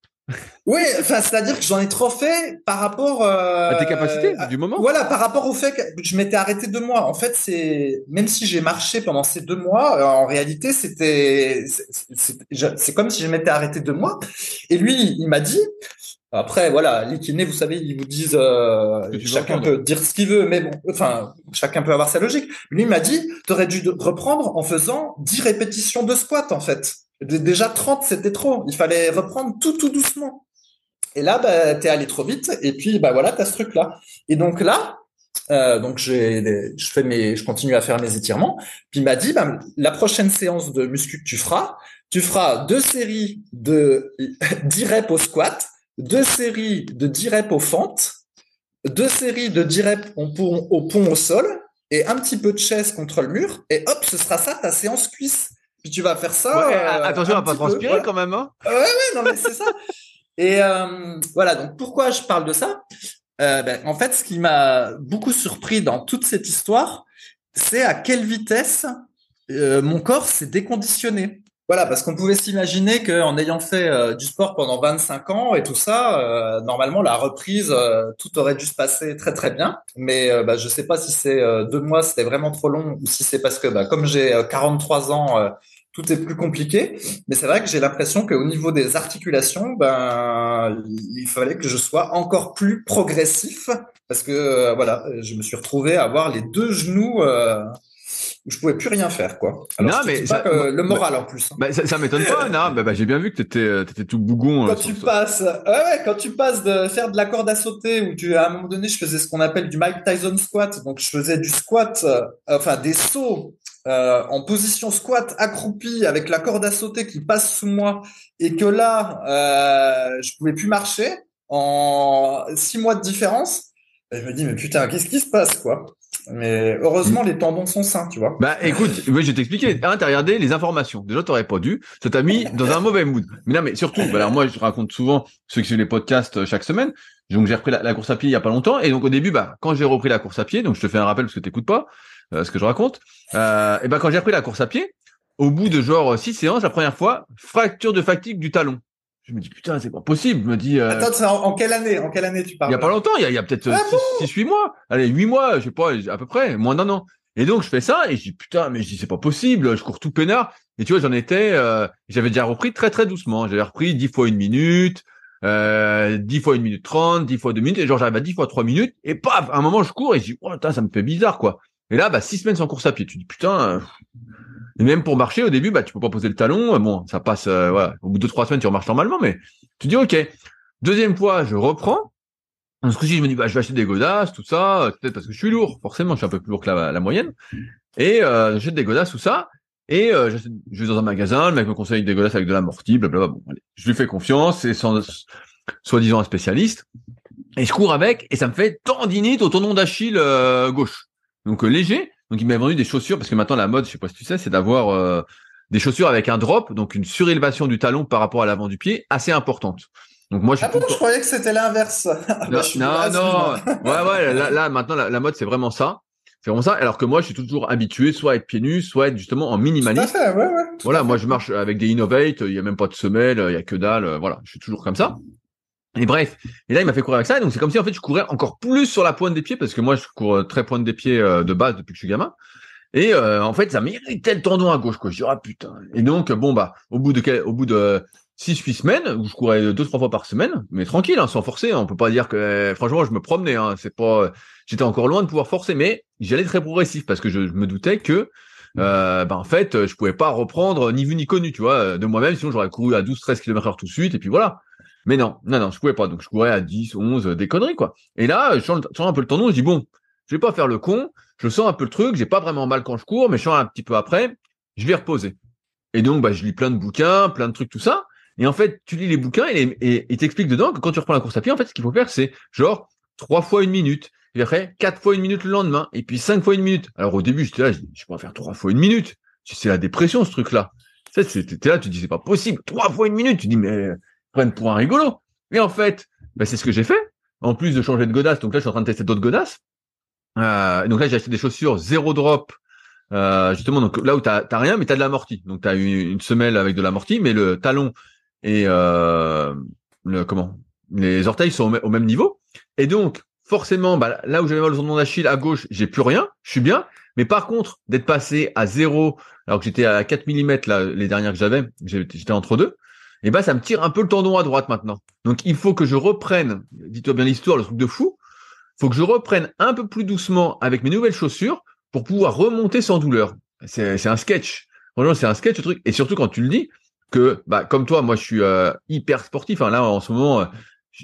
Oui, enfin, c'est-à-dire que j'en ai trop fait par rapport euh, à tes capacités du moment. Voilà, par rapport au fait que je m'étais arrêté deux mois. En fait, c'est même si j'ai marché pendant ces deux mois, euh, en réalité, c'était c'est comme si je m'étais arrêté deux mois. Et lui, il m'a dit. Après, voilà, les kinés, vous savez, ils vous disent, euh, chacun peut dire ce qu'il veut, mais bon, enfin, chacun peut avoir sa logique. Lui, il m'a dit, tu aurais dû reprendre en faisant 10 répétitions de squat, en fait. Déjà 30, c'était trop. Il fallait reprendre tout, tout doucement. Et là, bah, t'es allé trop vite. Et puis, bah voilà, t'as ce truc-là. Et donc là, euh, donc je fais je continue à faire mes étirements. Puis il m'a dit, bah, la prochaine séance de muscu que tu feras, tu feras deux séries de 10 reps au squat, deux séries de 10 reps aux fentes, deux séries de 10 reps au pont, au pont au sol et un petit peu de chaise contre le mur. Et hop, ce sera ça ta séance cuisse. Puis tu vas faire ça. Euh, attention à pas transpirer quand même. Hein ouais, ouais, non, mais c'est ça. Et euh, voilà, donc pourquoi je parle de ça? Euh, ben, En fait, ce qui m'a beaucoup surpris dans toute cette histoire, c'est à quelle vitesse euh, mon corps s'est déconditionné. Voilà, parce qu'on pouvait s'imaginer qu'en ayant fait euh, du sport pendant 25 ans et tout ça, euh, normalement la reprise, tout aurait dû se passer très très bien. Mais bah, je sais pas si c'est deux mois, c'était vraiment trop long, ou si c'est parce que bah, comme j'ai 43 ans, tout est plus compliqué. Mais c'est vrai que j'ai l'impression qu'au niveau des articulations, ben, il fallait que je sois encore plus progressif parce que euh, voilà, je me suis retrouvé à avoir les deux genoux. Euh, je pouvais plus rien faire quoi. Alors, non mais le moral en plus. Hein. Bah, ça, ça m'étonne pas, non bah, bah, j'ai bien vu que t'étais euh, étais tout bougon. Quand tu passes, ouais, quand tu passes de faire de la corde à sauter où tu à un moment donné je faisais ce qu'on appelle du Mike Tyson squat, donc je faisais du squat, enfin des sauts euh, en position squat accroupi avec la corde à sauter qui passe sous moi et que là euh, je pouvais plus marcher en six mois de différence je me dis mais putain qu'est-ce qui se passe quoi? Mais heureusement les tendons sont sains tu vois. Bah écoute je vais t'expliquer. Un t'as regardé les informations. Déjà t'aurais pas dû. Ça t'a mis dans un mauvais mood. Mais non mais surtout bah, alors moi je raconte souvent ceux qui suivent les podcasts euh, chaque semaine. Donc j'ai repris la, course à pied il y a pas longtemps. Et donc au début bah quand j'ai repris la course à pied donc je te fais un rappel parce que t'écoutes pas euh, ce que je raconte. Euh, et ben quand j'ai repris la course à pied, au bout de genre six séances, la première fois, fracture de fatigue du talon. Je me dis putain, c'est pas possible. Je me dis. Euh, Attends, en, quelle année En quelle année tu parles Il y a pas longtemps. Il y a, peut-être ah six, huit mois. Allez, huit mois, je sais pas, à peu près, moins d'un an. Et donc je fais ça et je dis putain, mais je dis c'est pas possible. Je cours tout peinard. Et tu vois, j'en étais, euh, j'avais déjà repris très très doucement. J'avais repris dix fois une minute, euh, 10 fois une minute trente, dix fois deux minutes. Et genre j'arrive à dix fois trois minutes. Et paf, à un moment je cours et je dis oh, putain, ça me fait bizarre quoi. Et là, bah, six semaines sans course à pied. Tu dis, putain, euh, et même pour marcher, au début, bah, tu peux pas poser le talon. Bon, ça passe, euh, voilà. Au bout de trois semaines, tu remarches normalement, mais tu dis, OK. Deuxième fois, je reprends. Ce coup-ci, je me dis, bah, je vais acheter des godasses, tout ça. Peut-être parce que je suis lourd. Forcément, je suis un peu plus lourd que la, moyenne. Et, euh, j'achète des godasses, tout ça. Et euh, je, vais dans un magasin, le mec me conseille des godasses avec de l'amorti, blablabla. Bon, allez, je lui fais confiance, c'est sans soi-disant un spécialiste. Et je cours avec, et ça me fait tendinite au tendon d'Achille euh, gauche. Donc euh, léger. Donc il m'a vendu des chaussures, parce que maintenant la mode, je sais pas si tu sais, c'est d'avoir euh, des chaussures avec un drop, donc une surélévation du talon par rapport à l'avant du pied, assez importante. Donc moi je ah bon, je croyais que c'était l'inverse. non, non, non. ouais, ouais, là, là maintenant la, la mode c'est vraiment ça. C'est vraiment ça. Alors que moi, je suis toujours habitué soit à être pieds nus, soit à être justement en minimaliste. Tout à fait, ouais, ouais, voilà, moi je marche avec des Innovate, il y a même pas de semelle, il y a que dalle, voilà, je suis toujours comme ça. Et bref, et là il m'a fait courir avec ça, donc c'est comme si en fait je courais encore plus sur la pointe des pieds parce que moi je cours très pointe des pieds euh, de base depuis que je suis gamin. Et euh, en fait ça m'irritait le tendon à gauche quoi. Je dis ah putain. Et donc bon bah au bout de au bout de six huit semaines où je courais deux trois fois par semaine, mais tranquille, hein, sans forcer. Hein, on peut pas dire que franchement je me promenais. Hein, c'est pas, j'étais encore loin de pouvoir forcer, mais j'allais très progressif parce que je, me doutais que euh, bah, en fait je pouvais pas reprendre ni vu ni connu, tu vois, de moi-même. Sinon j'aurais couru à 12-13 km/h tout de suite et puis voilà. Mais non, non, non, je pouvais pas. Donc je courais à 10, 11, des conneries quoi. Et là, je sens, un peu le tendon, je dis bon, je vais pas faire le con. Je sens un peu le truc, j'ai pas vraiment mal quand je cours, mais je sens un petit peu après, je vais reposer. Et donc bah je lis plein de bouquins, plein de trucs tout ça. Et en fait, tu lis les bouquins et, et t'explique dedans que quand tu reprends la course à pied, en fait, ce qu'il faut faire, c'est genre trois fois une minute. Et après, quatre fois une minute le lendemain. Et puis cinq fois une minute. Alors au début, j'étais là, je, je peux faire trois fois une minute. C'est la dépression, ce truc-là. Tu sais, là, tu dis, c'est pas possible. Trois fois une minute. Tu dis, mais prennent pour un rigolo. Et en fait, bah, c'est ce que j'ai fait. En plus de changer de godasse, donc là, je suis en train de tester d'autres godasses. Euh, donc là, j'ai acheté des chaussures zéro drop. Euh, justement, donc là où t'as rien, mais t'as de l'amorti. Donc t'as une, une semelle avec de l'amorti, mais le talon et euh, le comment les orteils sont au, même niveau. Et donc forcément, bah, là où j'avais mal au tendon d'Achille à gauche, j'ai plus rien, je suis bien. Mais par contre, d'être passé à zéro, alors que j'étais à 4 mm là, les dernières que j'avais, j'étais entre deux, et bah ça me tire un peu le tendon à droite maintenant. Donc il faut que je reprenne, dis-toi bien l'histoire, le truc de fou, faut que je reprenne un peu plus doucement avec mes nouvelles chaussures pour pouvoir remonter sans douleur. C'est un sketch. C'est un sketch ce truc. Et surtout quand tu le dis, que bah comme toi, moi je suis euh, hyper sportif. Hein, là en ce moment, euh,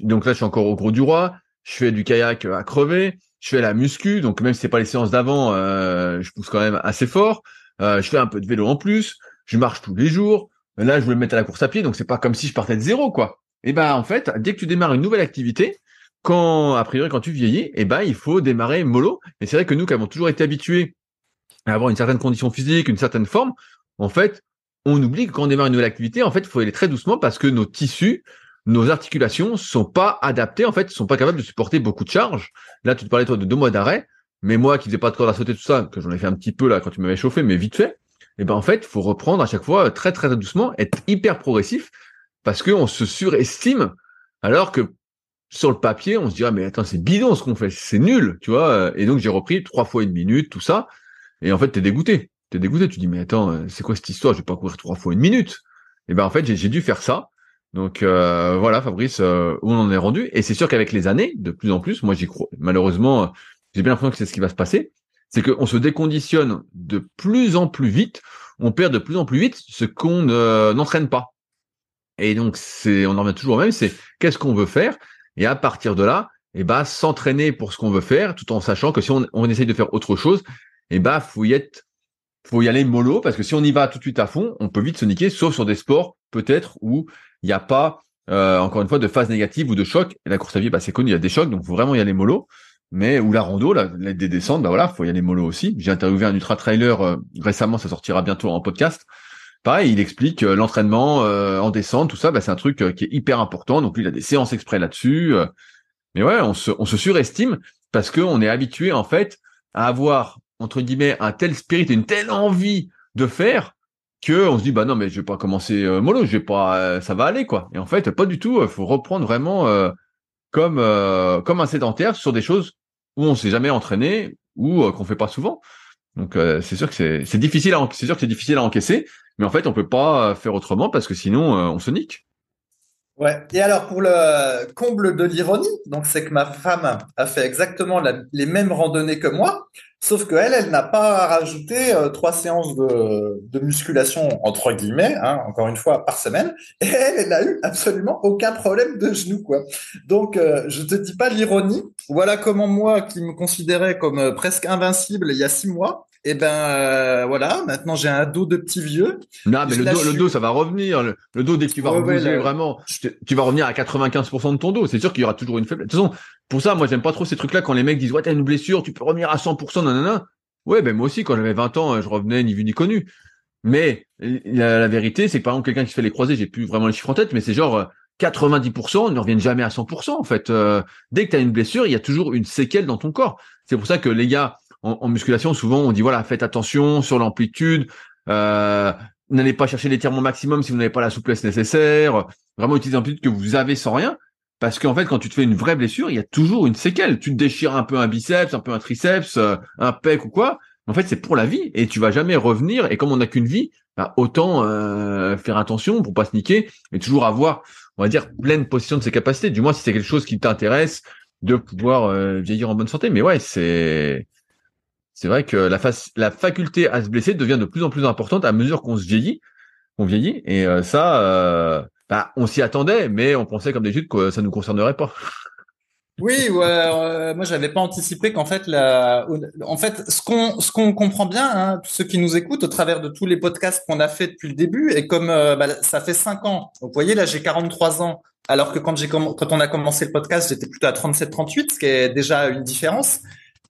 donc là je suis encore au gros du roi. Je fais du kayak à crever. Je fais la muscu, donc même si c'est pas les séances d'avant, euh, je pousse quand même assez fort. je fais un peu de vélo en plus. Je marche tous les jours. Là, je voulais me mettre à la course à pied, donc c'est pas comme si je partais de zéro, quoi. Et ben en fait, dès que tu démarres une nouvelle activité, quand a priori quand tu vieillis, et ben il faut démarrer mollo. Et c'est vrai que nous qui avons toujours été habitués à avoir une certaine condition physique, une certaine forme, en fait, on oublie que quand on démarre une nouvelle activité, en fait, il faut aller très doucement parce que nos tissus, nos articulations sont pas adaptés, en fait, sont pas capables de supporter beaucoup de charges. Là, tu te parlais toi de deux mois d'arrêt, mais moi qui faisais pas de corde à sauter tout ça, que j'en ai fait un petit peu là quand tu m'avais chauffé, mais vite fait, et eh ben en fait, faut reprendre à chaque fois très très, très doucement, être hyper progressif parce qu'on se surestime alors que sur le papier, on se dirait mais attends, c'est bidon ce qu'on fait, c'est nul, tu vois. Et donc j'ai repris trois fois une minute, tout ça, et en fait t'es dégoûté t'es dégoûté. Tu dis, mais attends, euh, c'est quoi cette histoire Je vais pas courir trois fois une minute. Et ben en fait, j'ai dû faire ça. Donc euh, voilà, Fabrice, euh, où on en est rendu. Et c'est sûr qu'avec les années, de plus en plus, moi j'y crois. Malheureusement, j'ai bien l'impression que c'est ce qui va se passer. C'est qu'on se déconditionne de plus en plus vite. On perd de plus en plus vite ce qu'on n'entraîne pas. Et donc c'est, on en revient toujours au même. C'est qu'est-ce qu'on veut faire? Et à partir de là, eh ben s'entraîner pour ce qu'on veut faire, tout en sachant que si on, on essaye de faire autre chose, et eh ben faut y être faut y aller mollo parce que si on y va tout de suite à fond, on peut vite se niquer, sauf sur des sports peut-être où il n'y a pas euh, encore une fois de phase négative ou de choc. La course à pied, bah, c'est connu, il y a des chocs, donc faut vraiment y aller mollo. Mais ou la rando, là, des descentes, bah voilà, faut y aller mollo aussi. J'ai interviewé un ultra trailer euh, récemment, ça sortira bientôt en podcast. Pareil, il explique euh, l'entraînement en descente, tout ça, bah, c'est un truc qui est hyper important. Donc lui, il a des séances exprès là-dessus. mais ouais, on se, surestime parce qu'on est habitué en fait à avoir entre guillemets, un tel spirit, une telle envie de faire que on se dit bah non mais je vais pas commencer euh, mollo, je vais pas, euh, ça va aller quoi. Et en fait pas du tout. Faut reprendre vraiment euh, comme comme un sédentaire sur des choses où on s'est jamais entraîné ou qu'on fait pas souvent. Donc c'est sûr que c'est c'est difficile à c'est difficile à encaisser, mais en fait on peut pas faire autrement parce que sinon on se nique. Ouais. Et alors pour le comble de l'ironie, donc c'est que ma femme a fait exactement les mêmes randonnées que moi, Sauf que elle, elle n'a pas rajouté euh, trois séances de, de, musculation entre guillemets, hein, encore une fois par semaine, et elle, elle n'a eu absolument aucun problème de genou, quoi. Donc, euh, je te dis pas l'ironie. Voilà comment moi, qui me considérais comme euh, presque invincible il y a six mois, et eh ben euh, voilà, maintenant j'ai un dos de petit vieux. Non, mais le dos, le dos, ça va revenir. Le, dos, dès que tu vas ouais, vraiment, tu vas revenir à 95% de ton dos. C'est sûr qu'il y aura toujours une faiblesse. De toute façon, pour ça, moi, j'aime pas trop ces trucs-là quand les mecs disent ouais, t'as une blessure, tu peux revenir à 100%, nanana. Ouais, ben moi aussi, quand j'avais 20 ans, je revenais ni vu ni connu. Mais la, vérité, c'est que par exemple, quelqu'un qui fait les croisés, j'ai plus vraiment les chiffres en tête, mais c'est genre 90% ne reviennent jamais à 100%. En fait, euh, dès que tu as une blessure, il y a toujours une séquelle dans ton corps. C'est pour ça que les gars, en, musculation, souvent on dit voilà, faites attention sur l'amplitude, euh, n'allez pas chercher l'étirement maximum si vous n'avez pas la souplesse nécessaire. Vraiment utilisez l'amplitude que vous avez sans rien, parce qu'en fait, quand tu te fais une vraie blessure, il y a toujours une séquelle. Tu te déchires un peu un biceps, un peu un triceps, euh, un pec ou quoi. En fait, c'est pour la vie et tu vas jamais revenir. Et comme on n'a qu'une vie, bah, autant euh, faire attention pour pas se niquer et toujours avoir, on va dire, pleine possession de ses capacités. Du moins, si c'est quelque chose qui t'intéresse, de pouvoir vieillir en bonne santé. Mais ouais, c'est c'est vrai que la, la faculté à se blesser devient de plus en plus importante à mesure qu'on se vieillit, qu'on vieillit, et euh, ça, euh, bah, on s'y attendait, mais on pensait comme d'habitude que ça nous concernerait pas. Oui, ouais, euh, moi j'avais pas anticipé qu'en fait, la, en fait, ce qu'on ce qu'on comprend bien, hein, ceux qui nous écoutent au travers de tous les podcasts qu'on a fait depuis le début, et comme euh, bah, ça fait cinq ans, vous voyez là, j'ai 43 ans, alors que quand j'ai quand on a commencé le podcast, j'étais plutôt à 37-38, ce qui est déjà une différence.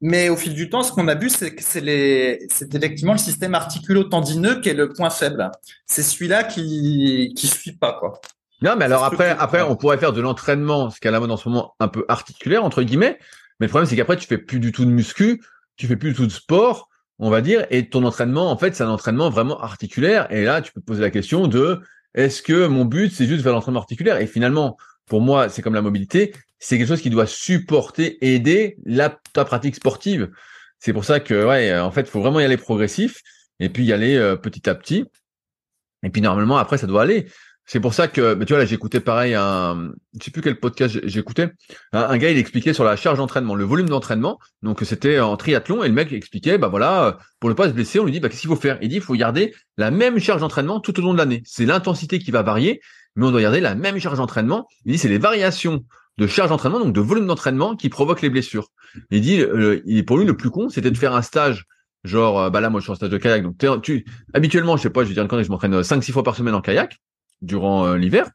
Mais au fil du temps, ce qu'on a vu, c'est que c'est les, c'est effectivement le système articulo-tendineux qui est le point faible. C'est celui-là qui, qui suit pas, quoi. Non, mais alors après, après, on pourrait faire de l'entraînement, ce qu'à la mode en ce moment, un peu articulaire, entre guillemets. Mais le problème, c'est qu'après, tu fais plus du tout de muscu, tu fais plus du tout de sport, on va dire, et ton entraînement, en fait, c'est un entraînement vraiment articulaire. Et là, tu peux te poser la question de, est-ce que mon but, c'est juste de faire l'entraînement articulaire? Et finalement, pour moi, c'est comme la mobilité c'est quelque chose qui doit supporter, aider la, ta pratique sportive. C'est pour ça que, ouais, en fait, faut vraiment y aller progressif et puis y aller euh, petit à petit. Et puis normalement, après, ça doit aller. C'est pour ça que, tu vois, là, j'écoutais pareil un, je sais plus quel podcast j'écoutais. Un, gars, il expliquait sur la charge d'entraînement, le volume d'entraînement. Donc, c'était en triathlon et le mec expliquait, bah voilà, pour ne pas se blesser, on lui dit, bah, qu'est-ce qu'il faut faire? Il dit, il faut garder la même charge d'entraînement tout au long de l'année. C'est l'intensité qui va varier, mais on doit garder la même charge d'entraînement. Il dit, c'est les variations de charge d'entraînement, donc de volume d'entraînement qui provoque les blessures. Il dit, euh, pour lui, le plus con, c'était de faire un stage, genre, euh, bah là, moi, je suis en stage de kayak, donc tu, habituellement, je sais pas, je vais dire connerie, je m'entraîne 5-6 fois par semaine en kayak, durant euh, l'hiver.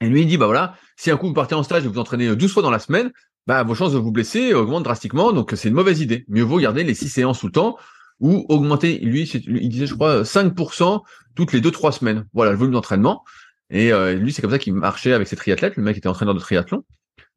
Et lui, il dit, bah voilà, si un coup vous partez en stage et vous entraînez 12 fois dans la semaine, bah vos chances de vous blesser augmentent drastiquement, donc c'est une mauvaise idée. Mieux vaut garder les 6 séances tout le temps, ou augmenter, lui, il disait, je crois, 5% toutes les 2-3 semaines. Voilà, le volume d'entraînement. Et lui, c'est comme ça qu'il marchait avec ses triathlètes. Le mec était entraîneur de triathlon.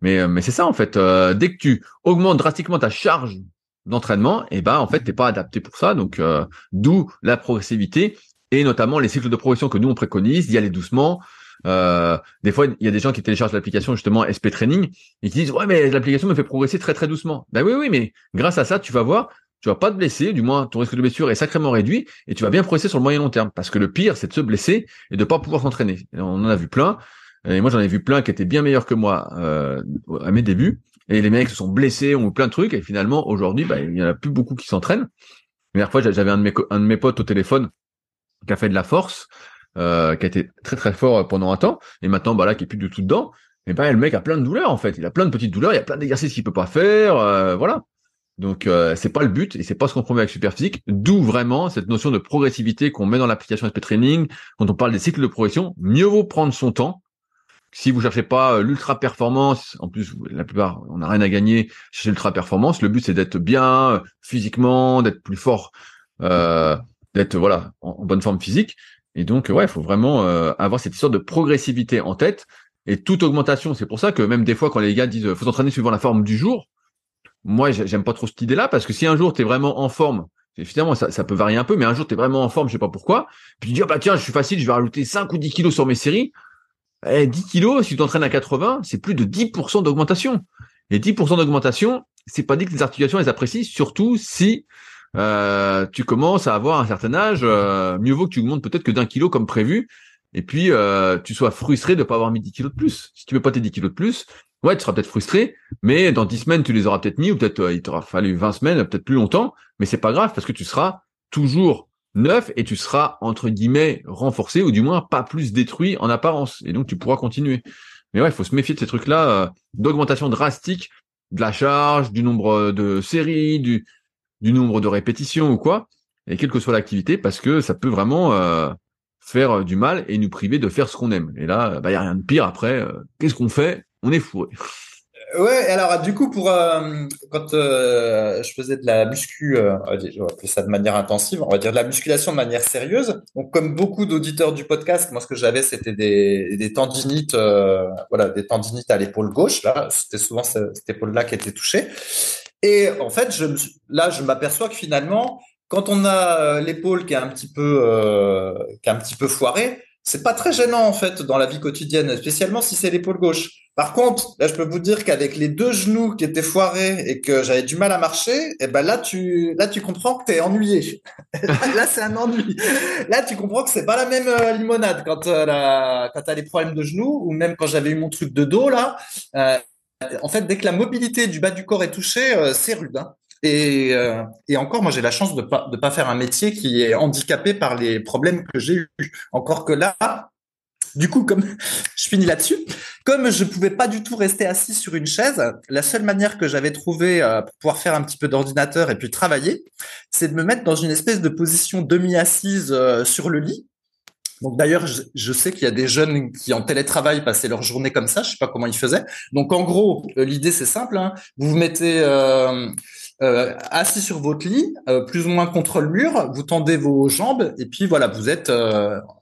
Mais, euh, c'est ça en fait. Euh, dès que tu augmentes drastiquement ta charge d'entraînement, et eh ben en fait t'es pas adapté pour ça. Donc euh, d'où la progressivité et notamment les cycles de progression que nous on préconise, d'y aller doucement. des fois, il y a des gens qui téléchargent l'application justement SP Training et qui disent ouais mais l'application me fait progresser très très doucement. Ben oui oui mais grâce à ça tu vas voir tu vas pas te blesser, du moins ton risque de blessure est sacrément réduit et tu vas bien progresser sur le moyen long terme. Parce que le pire, c'est de se blesser et de pas pouvoir s'entraîner. On en a vu plein. Et moi, j'en ai vu plein qui étaient bien meilleurs que moi euh, à mes débuts. Et les mecs se sont blessés, ont eu plein de trucs. Et finalement, aujourd'hui, bah, il y en a plus beaucoup qui s'entraînent. La dernière fois, j'avais un de mes potes au téléphone qui a fait de la force, euh, qui a été très très fort pendant un temps. Et maintenant, bah là, qui est plus du tout dedans. Et ben, le mec a plein de douleurs en fait. Il a plein de petites douleurs. Il y a plein d'exercices qu'il peut pas faire. Euh, voilà. Donc euh, c'est pas le but et c'est pas ce qu'on promet avec Superphysique, d'où vraiment cette notion de progressivité qu'on met dans l'application SP Training. Quand on parle des cycles de progression, mieux vaut prendre son temps si vous cherchez pas euh, l'ultra performance, en plus la plupart on n'a rien à gagner chez l'ultra performance. Le but c'est d'être bien euh, physiquement, d'être plus fort, euh, d'être voilà en, bonne forme physique. Et donc ouais, il faut vraiment avoir cette histoire de progressivité en tête et toute augmentation. C'est pour ça que même des fois quand les gars disent faut s'entraîner suivant la forme du jour, moi j'aime pas trop cette idée-là parce que si un jour tu es vraiment en forme, Évidemment, ça, peut varier un peu, mais un jour, tu es vraiment en forme, je sais pas pourquoi. Puis tu dis, ah bah tiens, je suis facile, je vais rajouter 5 ou 10 kilos sur mes séries. 10 eh, kilos, si tu t'entraînes à 80, c'est plus de 10% d'augmentation. Et 10% d'augmentation, c'est pas dit que les articulations elles apprécient, surtout si euh, tu commences à avoir un certain âge. Euh, mieux vaut que tu augmentes peut-être que d'un kilo comme prévu, et puis euh, tu sois frustré de pas avoir mis 10 kilos de plus. Si tu veux pas tes 10 kilos de plus, ouais, tu seras peut-être frustré, mais dans 10 semaines, tu les auras peut-être mis, ou peut-être euh, il t'aura fallu 20 semaines, peut-être plus longtemps, mais c'est pas grave parce que tu seras toujours neuf et tu seras entre guillemets renforcé ou du moins pas plus détruit en apparence et donc tu pourras continuer. Mais ouais, il faut se méfier de ces trucs-là euh, d'augmentation drastique de la charge, du nombre de séries, du, nombre de répétitions ou quoi, et quelle que soit l'activité, parce que ça peut vraiment euh, faire du mal et nous priver de faire ce qu'on aime. Et là, bah, y a rien de pire après. euh, Qu'est-ce qu'on fait On est fourré. Ouais, alors du coup, pour euh, quand euh, je faisais de la muscu, euh, je vais appeler ça de manière intensive, on va dire de la musculation de manière sérieuse. Donc, comme beaucoup d'auditeurs du podcast, moi, ce que j'avais, c'était des, tendinites, euh, voilà, des tendinites à l'épaule gauche. Là, c'était souvent ce- cette épaule-là qui était touchée. Et en fait, là, je m'aperçois que finalement, quand on a euh, l'épaule qui est un petit peu, euh, qui est un petit peu foirée, c'est pas très gênant en fait dans la vie quotidienne, spécialement si c'est l'épaule gauche. Par contre, là, je peux vous dire qu'avec les deux genoux qui étaient foirés et que j'avais du mal à marcher, et ben là, tu, là, tu comprends que t'es ennuyé. là, c'est un ennui. Là, tu comprends que c'est pas la même euh, limonade quand euh, la, quand t'as les problèmes de genoux ou même quand j'avais eu mon truc de dos là. euh, en fait, dès que la mobilité du bas du corps est touchée, euh, c'est rude. hein. Et, euh, et encore, moi, j'ai la chance de pas de pas faire un métier qui est handicapé par les problèmes que j'ai eus. Encore que là, du coup, comme je finis là-dessus, comme je pouvais pas du tout rester assis sur une chaise, la seule manière que j'avais trouvé euh, pour pouvoir faire un petit peu d'ordinateur et puis travailler, c'est de me mettre dans une espèce de position demi-assise euh, sur le lit. Donc d'ailleurs, je, sais qu'il y a des jeunes qui en télétravail passaient leur journée comme ça. Je sais pas comment ils faisaient. Donc en gros, euh, l'idée c'est simple. hein. Vous vous mettez assis sur votre lit, plus ou moins contre le mur. Vous tendez vos jambes et puis voilà, vous êtes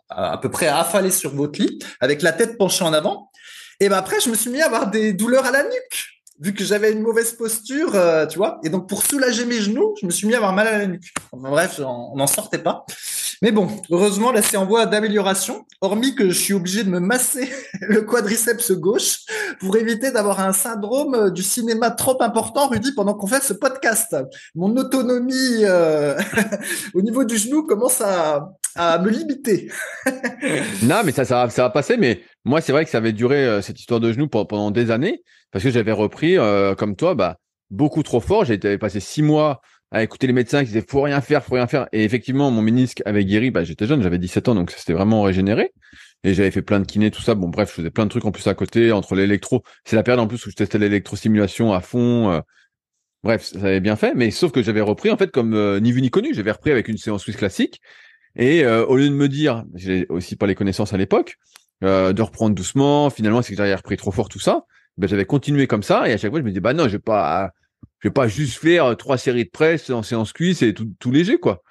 à, peu près affalé sur votre lit avec la tête penchée en avant. Et ben après, je me suis mis à avoir des douleurs à la nuque vu que j'avais une mauvaise posture, euh, tu vois. Et donc pour soulager mes genoux, je me suis mis à avoir mal à la nuque. Enfin, bref, on n'en sortait pas. Mais bon, heureusement, là, c'est en voie d'amélioration, hormis que je suis obligé de me masser le quadriceps gauche pour éviter d'avoir un syndrome euh, du cinéma trop important, Rudy, pendant qu'on fait ce podcast. Mon autonomie euh, au niveau du genou commence à, à me limiter. Non, mais ça, ça, ça va passer. Mais moi, c'est vrai que ça avait duré euh, cette histoire de genoux pour- pendant des années parce que j'avais repris, euh, comme toi, bah, beaucoup trop fort. J'avais passé six mois à écouter les médecins qui disaient faut rien faire, faut rien faire. Et effectivement, mon ménisque avait guéri. Bah, j'étais jeune, j'avais 17 ans, donc c'était vraiment régénéré. Et j'avais fait plein de kinés, tout ça. Bon, bref, je faisais plein de trucs en plus à côté, entre l'électro. C'est la période en plus où je testais l'électrostimulation à fond. euh, Bref, ça avait bien fait, mais sauf que j'avais repris en fait comme euh, ni vu ni connu. J'avais repris avec une séance suisse classique. Et euh, au lieu de me dire, j'ai aussi pas les connaissances à l'époque, euh, de reprendre doucement, finalement c'est que j'avais repris trop fort tout ça, ben, j'avais continué comme ça et à chaque fois je me disais bah non je vais pas je vais pas juste faire euh, trois séries de presse en séance cuisse et tout, tout léger quoi.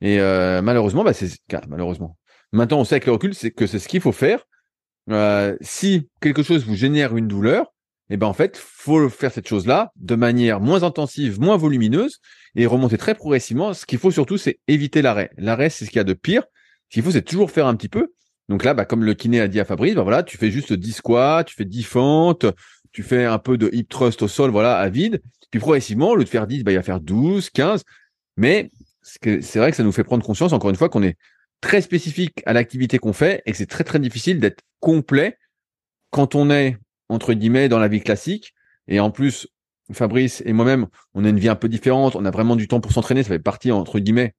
Et euh, malheureusement bah c'est malheureusement. Maintenant on sait avec le recul c'est que c'est ce qu'il faut faire. Euh, si quelque chose vous génère une douleur, et ben en fait faut faire cette chose là de manière moins intensive, moins volumineuse et remonter très progressivement. Ce qu'il faut surtout, c'est éviter l'arrêt. L'arrêt, c'est ce qu'il y a de pire. Ce qu'il faut, c'est toujours faire un petit peu. Donc là, bah, comme le kiné a dit à Fabrice, bah, voilà, tu fais juste 10 squats, tu fais 10 fentes, tu fais un peu de hip thrust au sol, voilà, à vide. Puis progressivement, au lieu de faire 10, bah, il va faire 12, 15. Mais c'est vrai que ça nous fait prendre conscience, encore une fois, qu'on est très spécifique à l'activité qu'on fait et que c'est très, très difficile d'être complet quand on est, entre guillemets, dans la vie classique. Et en plus, Fabrice et moi-même, on a une vie un peu différente, on a vraiment du temps pour s'entraîner, ça fait partie, entre guillemets,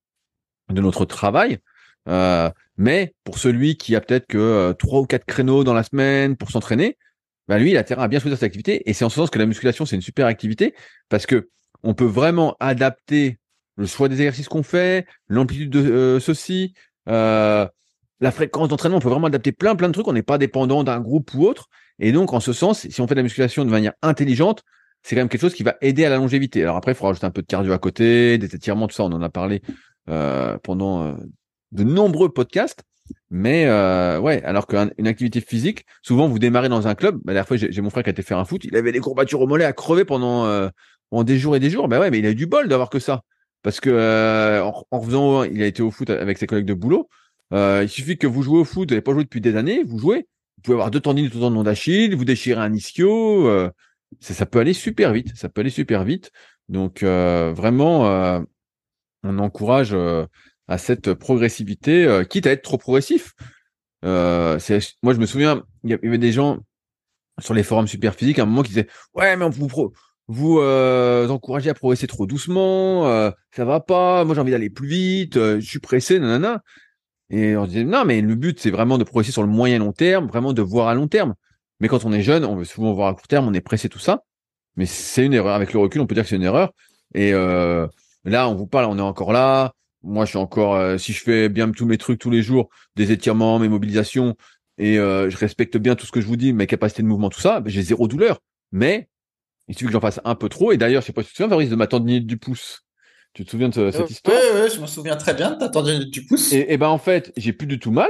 de notre travail. Euh, mais pour celui qui a peut-être que euh, trois ou quatre créneaux dans la semaine pour s'entraîner, bah lui, il a intérêt à bien choisir cette activité. Et c'est en ce sens que la musculation, c'est une super activité parce que on peut vraiment adapter le choix des exercices qu'on fait, l'amplitude de euh, ceci, la fréquence d'entraînement. On peut vraiment adapter plein, plein de trucs. On n'est pas dépendant d'un groupe ou autre. Et donc, en ce sens, si on fait de la musculation de manière intelligente, c'est quand même quelque chose qui va aider à la longévité. Alors après, il faut rajouter un peu de cardio à côté, des étirements, tout ça. On en a parlé euh, pendant euh, de nombreux podcasts. Mais euh, ouais, alors qu'une activité physique, souvent vous démarrez dans un club. Bah, la dernière fois, j'ai mon frère qui a été faire un foot. Il avait des courbatures au mollet à crever pendant, euh, pendant des jours et des jours. Bah ouais, mais il a eu du bol d'avoir que ça. Parce que euh, en, en faisant, il a été au foot avec ses collègues de boulot. Euh, il suffit que vous jouez au foot, vous n'avez pas joué depuis des années, vous jouez, pouvez avoir deux tendinites au tendon d'Achille, vous déchirez un ischio. Euh, ça, peut aller super vite. Ça peut aller super vite. Donc euh, vraiment, euh, on encourage à cette progressivité, quitte à être trop progressif. Moi, je me souviens, il y avait des gens sur les forums super physiques à un moment qui disait ouais mais on vous vous encouragez à progresser trop doucement, euh, ça va pas, moi j'ai envie d'aller plus vite, je suis pressé, nanana. Et on disait non mais le but c'est vraiment de progresser sur le moyen long terme, vraiment de voir à long terme. Mais quand on est jeune, on veut souvent voir à court terme, on est pressé tout ça. Mais c'est une erreur. Avec le recul, on peut dire que c'est une erreur. Et euh, là, on vous parle, on est encore là. Moi, je suis encore, euh, si je fais bien tous mes trucs tous les jours, des étirements, mes mobilisations, et euh, je respecte bien tout ce que je vous dis, mes capacités de mouvement, tout ça, j'ai zéro douleur. Mais il suffit que j'en fasse un peu trop. Et d'ailleurs, je sais pas si tu de ma tendinite du pouce. Tu te souviens de cette histoire? Oui, oui, je me souviens très bien de ta tendinite du pouce. Et, et ben en fait, j'ai plus du tout mal,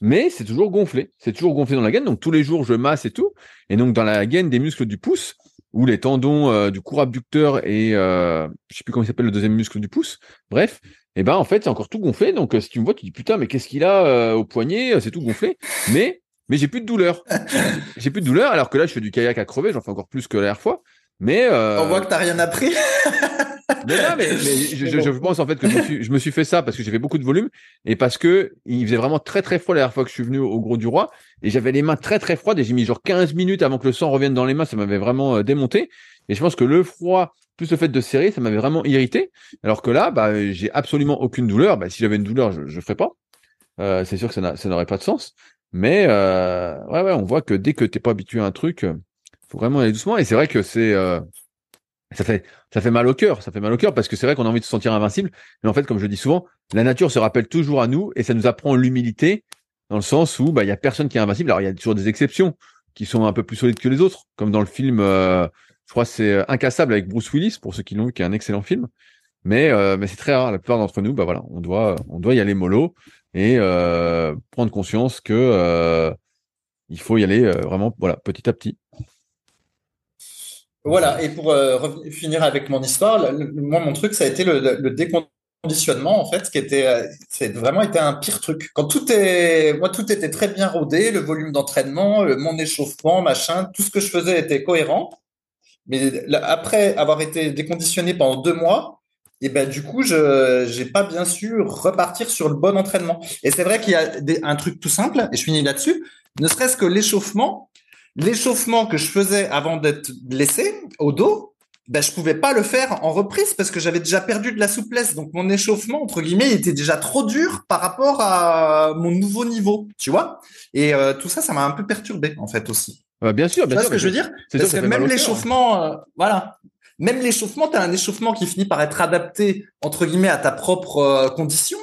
mais c'est toujours gonflé. C'est toujours gonflé dans la gaine. Donc tous les jours, je masse et tout. Et donc dans la gaine des muscles du pouce, ou les tendons euh, du court abducteur et euh, je sais plus comment il s'appelle le deuxième muscle du pouce. Bref, et ben en fait c'est encore tout gonflé. Donc euh, si tu me vois, tu dis putain mais qu'est-ce qu'il a euh, au poignet? C'est tout gonflé. Mais mais j'ai plus de douleur. j'ai plus de douleur alors que là je fais du kayak à crever, j'en fais encore plus que la dernière fois. Mais on voit que t'as rien appris. mais non, mais, mais je, je, je, pense en fait que je me, suis, je me suis fait ça parce que j'ai fait beaucoup de volume et parce que il faisait vraiment très très froid la dernière fois que je suis venu au, Gros du Roi et j'avais les mains très très froides et j'ai mis genre 15 minutes avant que le sang revienne dans les mains, ça m'avait vraiment euh, démonté et je pense que le froid plus le fait de serrer, ça m'avait vraiment irrité. Alors que là, bah, j'ai absolument aucune douleur. Bah, si j'avais une douleur, je, je ferais pas. Euh, c'est sûr que ça n'aurait pas de sens. Mais euh, ouais, ouais, on voit que dès que t'es pas habitué à un truc, faut vraiment aller doucement. Et c'est vrai que c'est euh, ça fait mal au cœur, ça fait mal au cœur parce que c'est vrai qu'on a envie de se sentir invincible, mais en fait, comme je dis souvent, la nature se rappelle toujours à nous et ça nous apprend l'humilité dans le sens où bah il y a personne qui est invincible. Alors il y a toujours des exceptions qui sont un peu plus solides que les autres, comme dans le film, euh, je crois c'est Incassable avec Bruce Willis pour ceux qui l'ont vu, qui est un excellent film. Mais euh, c'est très rare. La plupart d'entre nous, bah on doit y aller mollo et euh, prendre conscience que euh, il faut y aller vraiment voilà petit à petit. Voilà, et pour euh, finir avec mon histoire, moi, mon truc, ça a été le, déconditionnement, en fait, qui était, euh, c'est vraiment été un pire truc. Quand tout est, moi, tout était très bien rodé, le volume d'entraînement, mon échauffement, machin, tout ce que je faisais était cohérent. Mais après avoir été déconditionné pendant deux mois, et ben du coup, je j'ai pas bien su repartir sur le bon entraînement. Et c'est vrai qu'il y a un truc tout simple, et je finis là-dessus, ne serait-ce que l'échauffement l'échauffement que je faisais avant d'être blessé au dos, ben, je pouvais pas le faire en reprise parce que j'avais déjà perdu de la souplesse. Donc mon échauffement, entre guillemets, était déjà trop dur par rapport à mon nouveau niveau, tu vois. Et euh, tout ça, ça m'a un peu perturbé en fait aussi. bien sûr, bien tu vois sûr. ce que je veux dire? Parce que même l'échauffement, euh, voilà. Même l'échauffement, tu as un échauffement qui finit par être adapté entre guillemets à ta propre euh, condition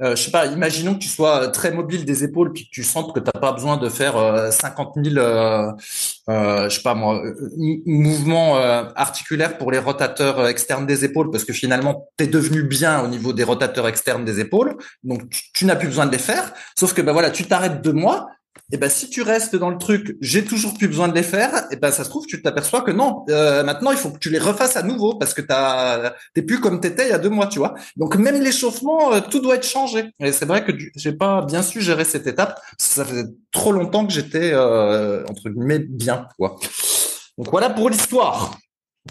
euh, je sais pas, imaginons que tu sois très mobile des épaules puis que tu sens que tu n'as pas besoin de faire euh, 50 000, euh, euh, je sais pas moi, euh, mouvements articulaires pour les rotateurs externes des épaules parce que finalement tu es devenu bien au niveau des rotateurs externes des épaules, donc tu, tu n'as plus besoin de les faire. Sauf que ben voilà, tu t'arrêtes deux mois et ben si tu restes dans le truc, j'ai toujours plus besoin de les faire, et ben ça se trouve tu t'aperçois que non, euh, maintenant il faut que tu les refasses à nouveau parce que t'as t'es plus comme t'étais il y a deux mois, tu vois. Donc même l'échauffement, euh, tout doit être changé. Et c'est vrai que j'ai pas bien su gérer cette étape. Ça faisait trop longtemps que j'étais euh, entre guillemets bien, quoi. Donc voilà pour l'histoire.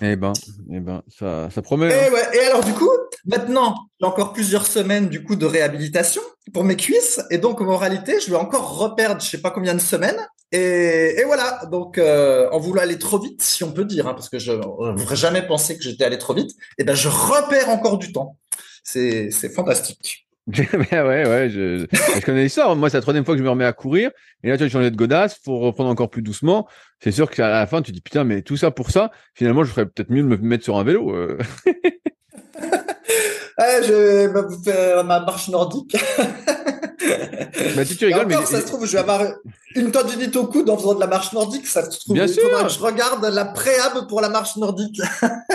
Eh ben, eh ben, ça, ça promet. Et, hein. ouais. et alors du coup, maintenant, j'ai encore plusieurs semaines du coup de réhabilitation pour mes cuisses, et donc en réalité, je vais encore reperdre, je sais pas combien de semaines. Et, voilà, donc euh, en voulant aller trop vite, si on peut dire, hein, parce que je n'aurais jamais pensé que j'étais allé trop vite, et ben je repère encore du temps. C'est c'est fantastique. ouais, ouais, je, connais l'histoire. Moi, c'est la troisième fois que je me remets à courir. Et là, tu as changé de godasse, faut reprendre encore plus doucement. C'est sûr qu'à la fin, tu te dis, putain, mais tout ça pour ça, finalement, je ferais peut-être mieux de me mettre sur un vélo. Ouais, je vais vous faire ma marche nordique. bah, tu, tu rigoles, encore, mais. ça se trouve, je vais avoir une tendinite au coude en faisant de la marche nordique. Ça se trouve, Bien il sûr. faudra que je regarde la préhab pour la marche nordique.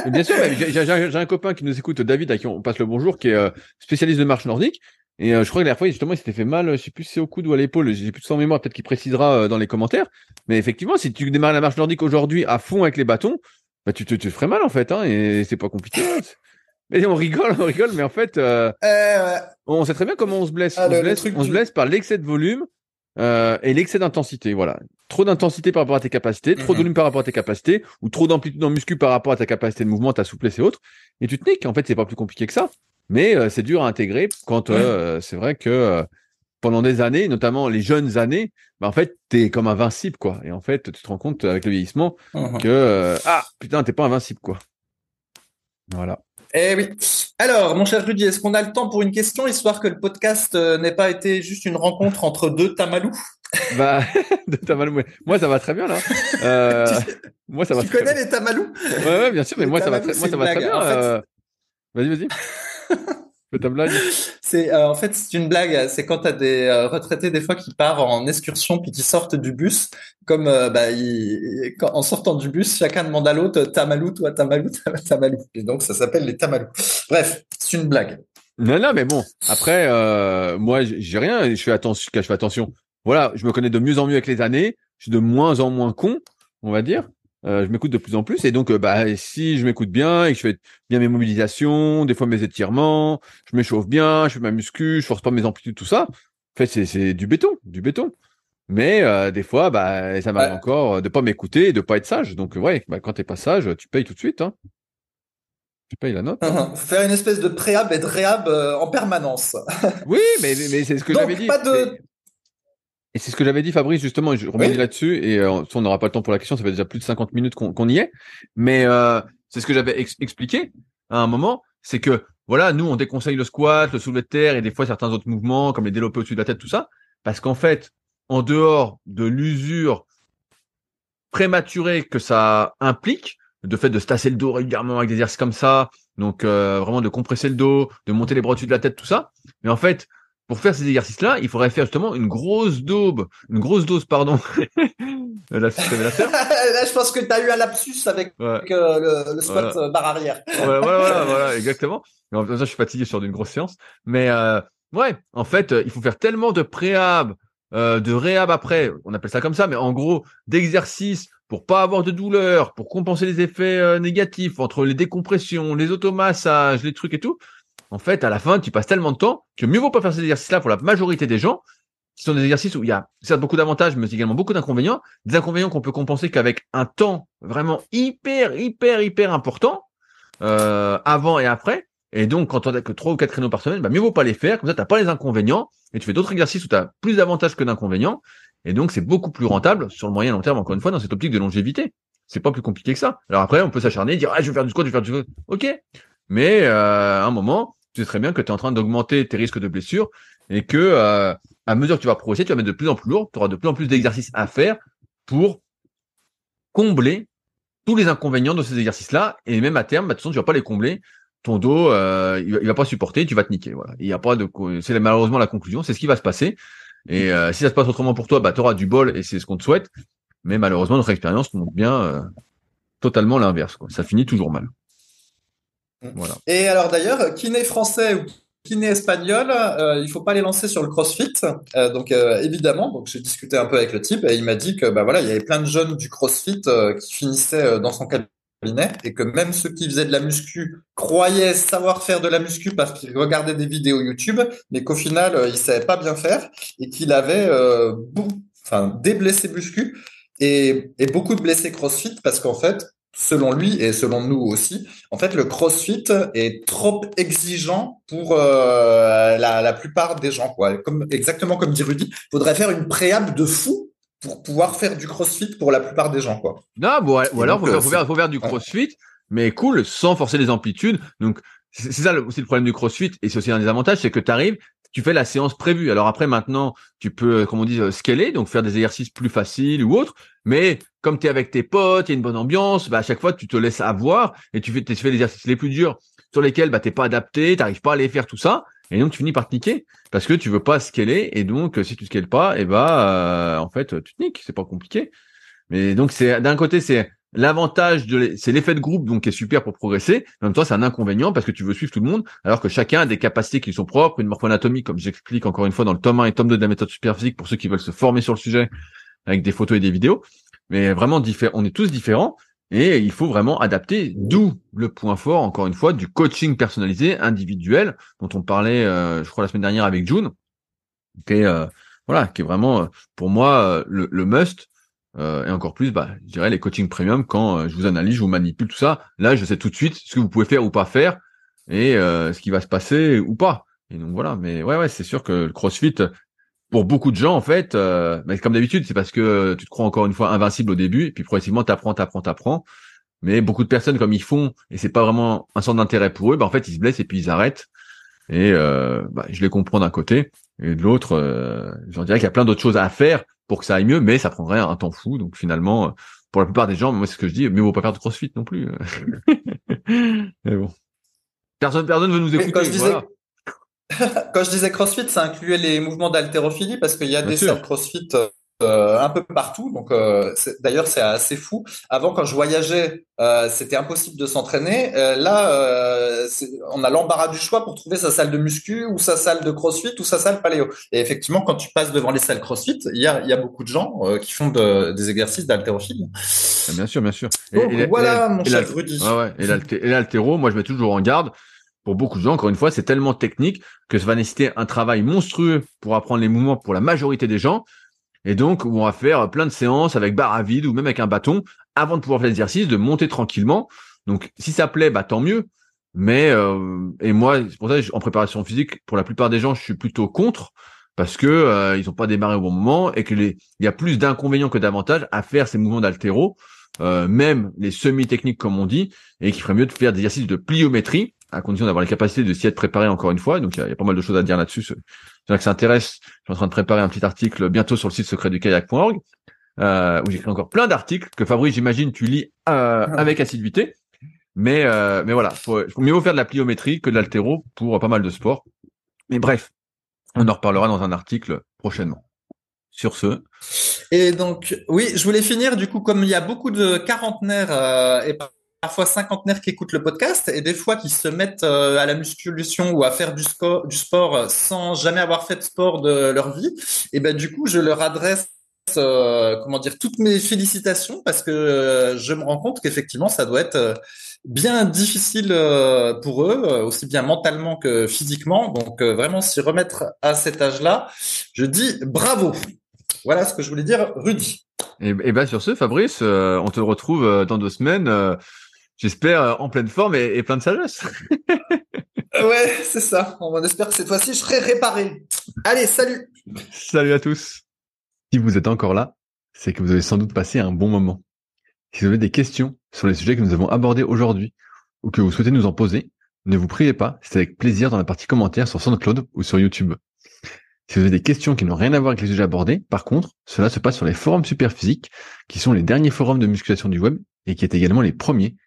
Bien sûr, j'ai- un copain qui nous écoute, David, à qui on passe le bonjour, qui est euh, spécialiste de marche nordique. Et euh, je crois que la dernière fois, justement, il s'était fait mal, euh, je sais plus si c'est au coude ou à l'épaule, j'ai plus de son mémoire, peut-être qu'il précisera euh, dans les commentaires. Mais effectivement, si tu démarres la marche nordique aujourd'hui à fond avec les bâtons, bah tu te, tu te ferais mal en fait, hein, et c'est pas compliqué. Mais on rigole, on rigole, mais en fait, euh, Euh, ouais. on sait très bien comment on se blesse. Ah, on, le- se le blesse se par l'excès de volume euh, et l'excès d'intensité. Voilà. Trop d'intensité par rapport à tes capacités, trop de Mhm. volume par rapport à tes capacités, ou trop d'amplitude en muscu par rapport à ta capacité de mouvement, ta souplesse et autres. Et tu te niques. En fait, c'est pas plus compliqué que ça. Mais euh, c'est dur à intégrer quand c'est vrai que pendant des années, notamment les jeunes années, bah, en fait, t'es comme invincible, quoi. Et en fait, tu te rends compte avec le vieillissement Mhm. que euh, ah putain, t'es pas invincible, quoi. Voilà. Eh oui. Alors, mon cher Rudy, est-ce qu'on a le temps pour une question, histoire que le podcast euh, n'ait pas été juste une rencontre entre deux tamalous? Bah, de Tamalou, moi ça va très bien là. Euh, moi ça va Tu très connais bien. les tamalous? Ouais, ouais, bien sûr, mais Les moi ça va très, moi c'est ça une va très blague. bien. En fait- euh. Vas-y, vas-y. Fais ta blague. C'est euh, en fait c'est une blague. C'est quand t'as des euh, retraités des fois qui partent en excursion puis qui sortent du bus, comme euh, bah, ils- quand- en sortant du bus, chacun demande à l'autre Tamalou, toi Tamalou, Tamalou. Et donc ça s'appelle les Tamalous. Bref, c'est une blague. Non, non, mais bon. Après, euh, moi, j'ai j'ai rien. Je fais attention. Je fais attention. Voilà, je me connais de mieux en mieux avec les années. Je suis de moins en moins con, on va dire. Euh, je m'écoute de plus en plus. Et donc, euh, bah, si je m'écoute bien et que je fais bien mes mobilisations, des fois mes étirements, je m'échauffe bien, je fais ma muscu, je force pas mes amplitudes, tout ça. En fait, c'est c'est du béton, du béton. Mais euh, des fois, bah, ça m'arrive Ouais. encore de pas m'écouter et de pas être sage. Donc, ouais, bah, quand t'es pas sage, tu payes tout de suite. Hein. Tu payes la note. Faut faire une espèce de préhab et de réhab en permanence. Oui, mais, mais, mais c'est ce que Donc, j'avais dit. pas de- Mais- Et c'est ce que j'avais dit, Fabrice, justement, et je rebondis Oui. là-dessus, et euh, on n'aura pas le temps pour la question, ça fait déjà plus de 50 minutes qu'on y est, mais euh, c'est ce que j'avais ex- expliqué à un moment, c'est que, voilà, nous, on déconseille le squat, le soulevé de terre, et des fois certains autres mouvements, comme les développés au-dessus de la tête, tout ça, parce qu'en fait, en dehors de l'usure prématurée que ça implique, de fait de se tasser le dos régulièrement avec des exercices comme ça, donc euh, vraiment de compresser le dos, de monter les bras au-dessus de la tête, tout ça, mais en fait, pour faire ces exercices-là, il faudrait faire justement une grosse daube, une grosse dose, pardon, la révélateur. Là, je pense que tu as eu un lapsus avec Ouais. euh, le, le squat Voilà. euh, barre arrière. voilà, voilà, voilà, voilà, exactement. En temps, je suis fatigué sur d'une grosse séance. Mais euh, ouais, en fait, euh, il faut faire tellement de préhab, euh, de réhab après, on appelle ça comme ça, mais en gros, d'exercices pour pas avoir de douleur, pour compenser les effets euh, négatifs entre les décompressions, les automassages, les trucs et tout. En fait, à la fin, tu passes tellement de temps que mieux vaut pas faire ces exercices-là pour la majorité des gens, qui sont des exercices où il y a certes beaucoup d'avantages, mais également beaucoup d'inconvénients. Des inconvénients qu'on peut compenser qu'avec un temps vraiment hyper, hyper, hyper important euh, avant et après. Et donc, quand on a que trois ou quatre créneaux par semaine, bah, mieux vaut pas les faire. Comme ça, t'as pas les inconvénients et tu fais d'autres exercices où tu as plus d'avantages que d'inconvénients. Et donc, c'est beaucoup plus rentable sur le moyen et long terme, encore une fois, dans cette optique de longévité. C'est pas plus compliqué que ça. Alors après, on peut s'acharner, dire, ah, je vais faire du squat, je vais faire du. Ok. Mais, euh, à un moment, tu sais très bien que tu es en train d'augmenter tes risques de blessures et que, euh, à mesure que tu vas progresser, tu vas mettre de plus en plus lourd, tu auras de plus en plus d'exercices à faire pour combler tous les inconvénients de ces exercices-là. Et même à terme, bah, de toute façon, tu vas pas les combler. Ton dos, euh, il, va, pas supporter, tu vas te niquer. Voilà. Il y a pas de, c'est malheureusement la conclusion, c'est ce qui va se passer. Et euh, si ça se passe autrement pour toi, bah, tu auras du bol et c'est ce qu'on te souhaite. Mais malheureusement, notre expérience montre bien euh, totalement l'inverse. Ça finit toujours mal. Voilà. Et alors d'ailleurs, kiné français ou kiné espagnol, euh, il faut pas les lancer sur le CrossFit. Euh, donc euh, évidemment, donc j'ai discuté un peu avec le type et il m'a dit que bah voilà, il y avait plein de jeunes du CrossFit euh, qui finissaient dans son cabinet et que même ceux qui faisaient de la muscu croyaient savoir faire de la muscu parce qu'ils regardaient des vidéos YouTube, mais qu'au final ils savaient pas bien faire et qu'il avait enfin des blessés muscu et, et beaucoup de blessés CrossFit parce qu'en fait selon lui et selon nous aussi, en fait, le CrossFit est trop exigeant pour euh, la, la plupart des gens. Quoi. Comme, exactement comme dit Rudy, faudrait faire une préhab de fou pour pouvoir faire du CrossFit pour la plupart des gens. Quoi. Non, bon, ou alors faut, faire, euh, faut, faire, faut faire du ouais. crossfit, mais cool, sans forcer les amplitudes. Donc, c'est ça aussi le problème du crossfit, et c'est aussi un des avantages, c'est que tu arrives, tu fais la séance prévue. Alors après, maintenant, tu peux, euh, comme on dit, euh, scaler, donc faire des exercices plus faciles ou autres, mais comme tu es avec tes potes, il y a une bonne ambiance, bah, à chaque fois, tu te laisses avoir, et tu fais, tu fais les exercices les plus durs, sur lesquels bah, t'es pas adapté, t'arrives pas à les faire, tout ça, et donc tu finis par te niquer, parce que tu veux pas scaler, et donc, euh, si tu scales pas, et bah, euh, en fait, tu te niques, c'est pas compliqué. Mais donc c'est d'un côté c'est l'avantage de c'est l'effet de groupe donc qui est super pour progresser. En même temps c'est un inconvénient parce que tu veux suivre tout le monde alors que chacun a des capacités qui sont propres, une morphoanatomie comme j'explique encore une fois dans le tome 1 et tome 2 de la méthode superphysique pour ceux qui veulent se former sur le sujet avec des photos et des vidéos. Mais vraiment on est tous différents et il faut vraiment adapter. D'où le point fort encore une fois du coaching personnalisé individuel dont on parlait euh, je crois la semaine dernière avec June qui est euh, voilà qui est vraiment euh, pour moi euh, le, le must euh, et encore plus, bah, je dirais les coachings premium quand euh, je vous analyse, je vous manipule tout ça. Là, je sais tout de suite ce que vous pouvez faire ou pas faire et euh, ce qui va se passer ou pas. Et donc voilà. Mais ouais, ouais, c'est sûr que le CrossFit, pour beaucoup de gens, en fait, euh, mais comme d'habitude, c'est parce que tu te crois encore une fois invincible au début, et puis progressivement, t'apprends, t'apprends, t'apprends. Mais beaucoup de personnes, comme ils font, et c'est pas vraiment un centre d'intérêt pour eux, bah, en fait, ils se blessent et puis ils arrêtent. Et euh, bah, je les comprends d'un côté, et de l'autre, euh, j'en dirais qu'il y a plein d'autres choses à faire pour que ça aille mieux, mais ça prendrait un temps fou. Donc finalement, pour la plupart des gens, moi c'est ce que je dis, mieux vaut pas faire de CrossFit non plus. mais bon. Personne, personne veut nous écouter. voilà. Quand je disais CrossFit, ça incluait les mouvements d'haltérophilie parce qu'il y a des salles CrossFit euh, un peu partout. Donc, euh, d'ailleurs, c'est assez fou. Avant, quand je voyageais, euh, c'était impossible de s'entraîner. là, on a l'embarras du choix pour trouver sa salle de muscu ou sa salle de CrossFit ou sa salle paléo. Et effectivement, quand tu passes devant les salles CrossFit, il y a, y a beaucoup de gens qui font des exercices d'haltérophilie. Bien sûr, bien sûr. Et, voilà, mon cher Rudy. et l'haltéro, moi, je mets toujours en garde pour beaucoup de gens, encore une fois, c'est tellement technique que ça va nécessiter un travail monstrueux pour apprendre les mouvements pour la majorité des gens. Et donc, on va faire plein de séances avec barre à vide ou même avec un bâton avant de pouvoir faire l'exercice, de monter tranquillement. Donc, si ça plaît, bah tant mieux. Mais euh, et moi, c'est pour ça en préparation physique, pour la plupart des gens, je suis plutôt contre parce que euh, ils n'ont pas démarré au bon moment et que il y a plus d'inconvénients que d'avantages à faire ces mouvements d'altéro, euh, même les semi-techniques comme on dit, et qu'il ferait mieux de faire des exercices de pliométrie à condition d'avoir les capacités de s'y être préparé encore une fois. Donc il y, a pas mal de choses à dire là-dessus. Si que ça intéresse, je suis en train de préparer un petit article bientôt sur le site secret du kayak.org euh, où j'écris encore plein d'articles que Fabrice, j'imagine, tu lis euh, ah. avec assiduité. Mais euh, mais voilà, faut, faut mieux faire de la pliométrie que de l'altéro pour pas mal de sports. Mais bref, on en reparlera dans un article prochainement. Sur ce. Et donc, oui, je voulais finir, du coup, comme il y a beaucoup de quarantenaires euh, et parfois cinquantenaires qui écoutent le podcast et des fois qui se mettent euh, à la musculation ou à faire du, sport, du sport sans jamais avoir fait de sport de leur vie. Et ben du coup, je leur adresse euh, comment dire toutes mes félicitations parce que euh, je me rends compte qu'effectivement ça doit être bien difficile pour eux aussi bien mentalement que physiquement. Donc vraiment s'y remettre à cet âge-là je dis bravo. Voilà ce que je voulais dire Rudy. Et, et ben sur ce Fabrice on te retrouve dans deux semaines j'espère, euh, en pleine forme et, plein de sagesse. ouais, c'est ça. On espère que cette fois-ci, je serai réparé. Allez, salut. Salut à tous. Si vous êtes encore là, c'est que vous avez sans doute passé un bon moment. Si vous avez des questions sur les sujets que nous avons abordés aujourd'hui ou que vous souhaitez nous en poser, ne vous priez pas, c'est avec plaisir dans la partie commentaires sur SoundCloud ou sur YouTube. Si vous avez des questions qui n'ont rien à voir avec les sujets abordés, par contre, cela se passe sur les forums Superphysique, qui sont les derniers forums de musculation du web et qui est également les premiers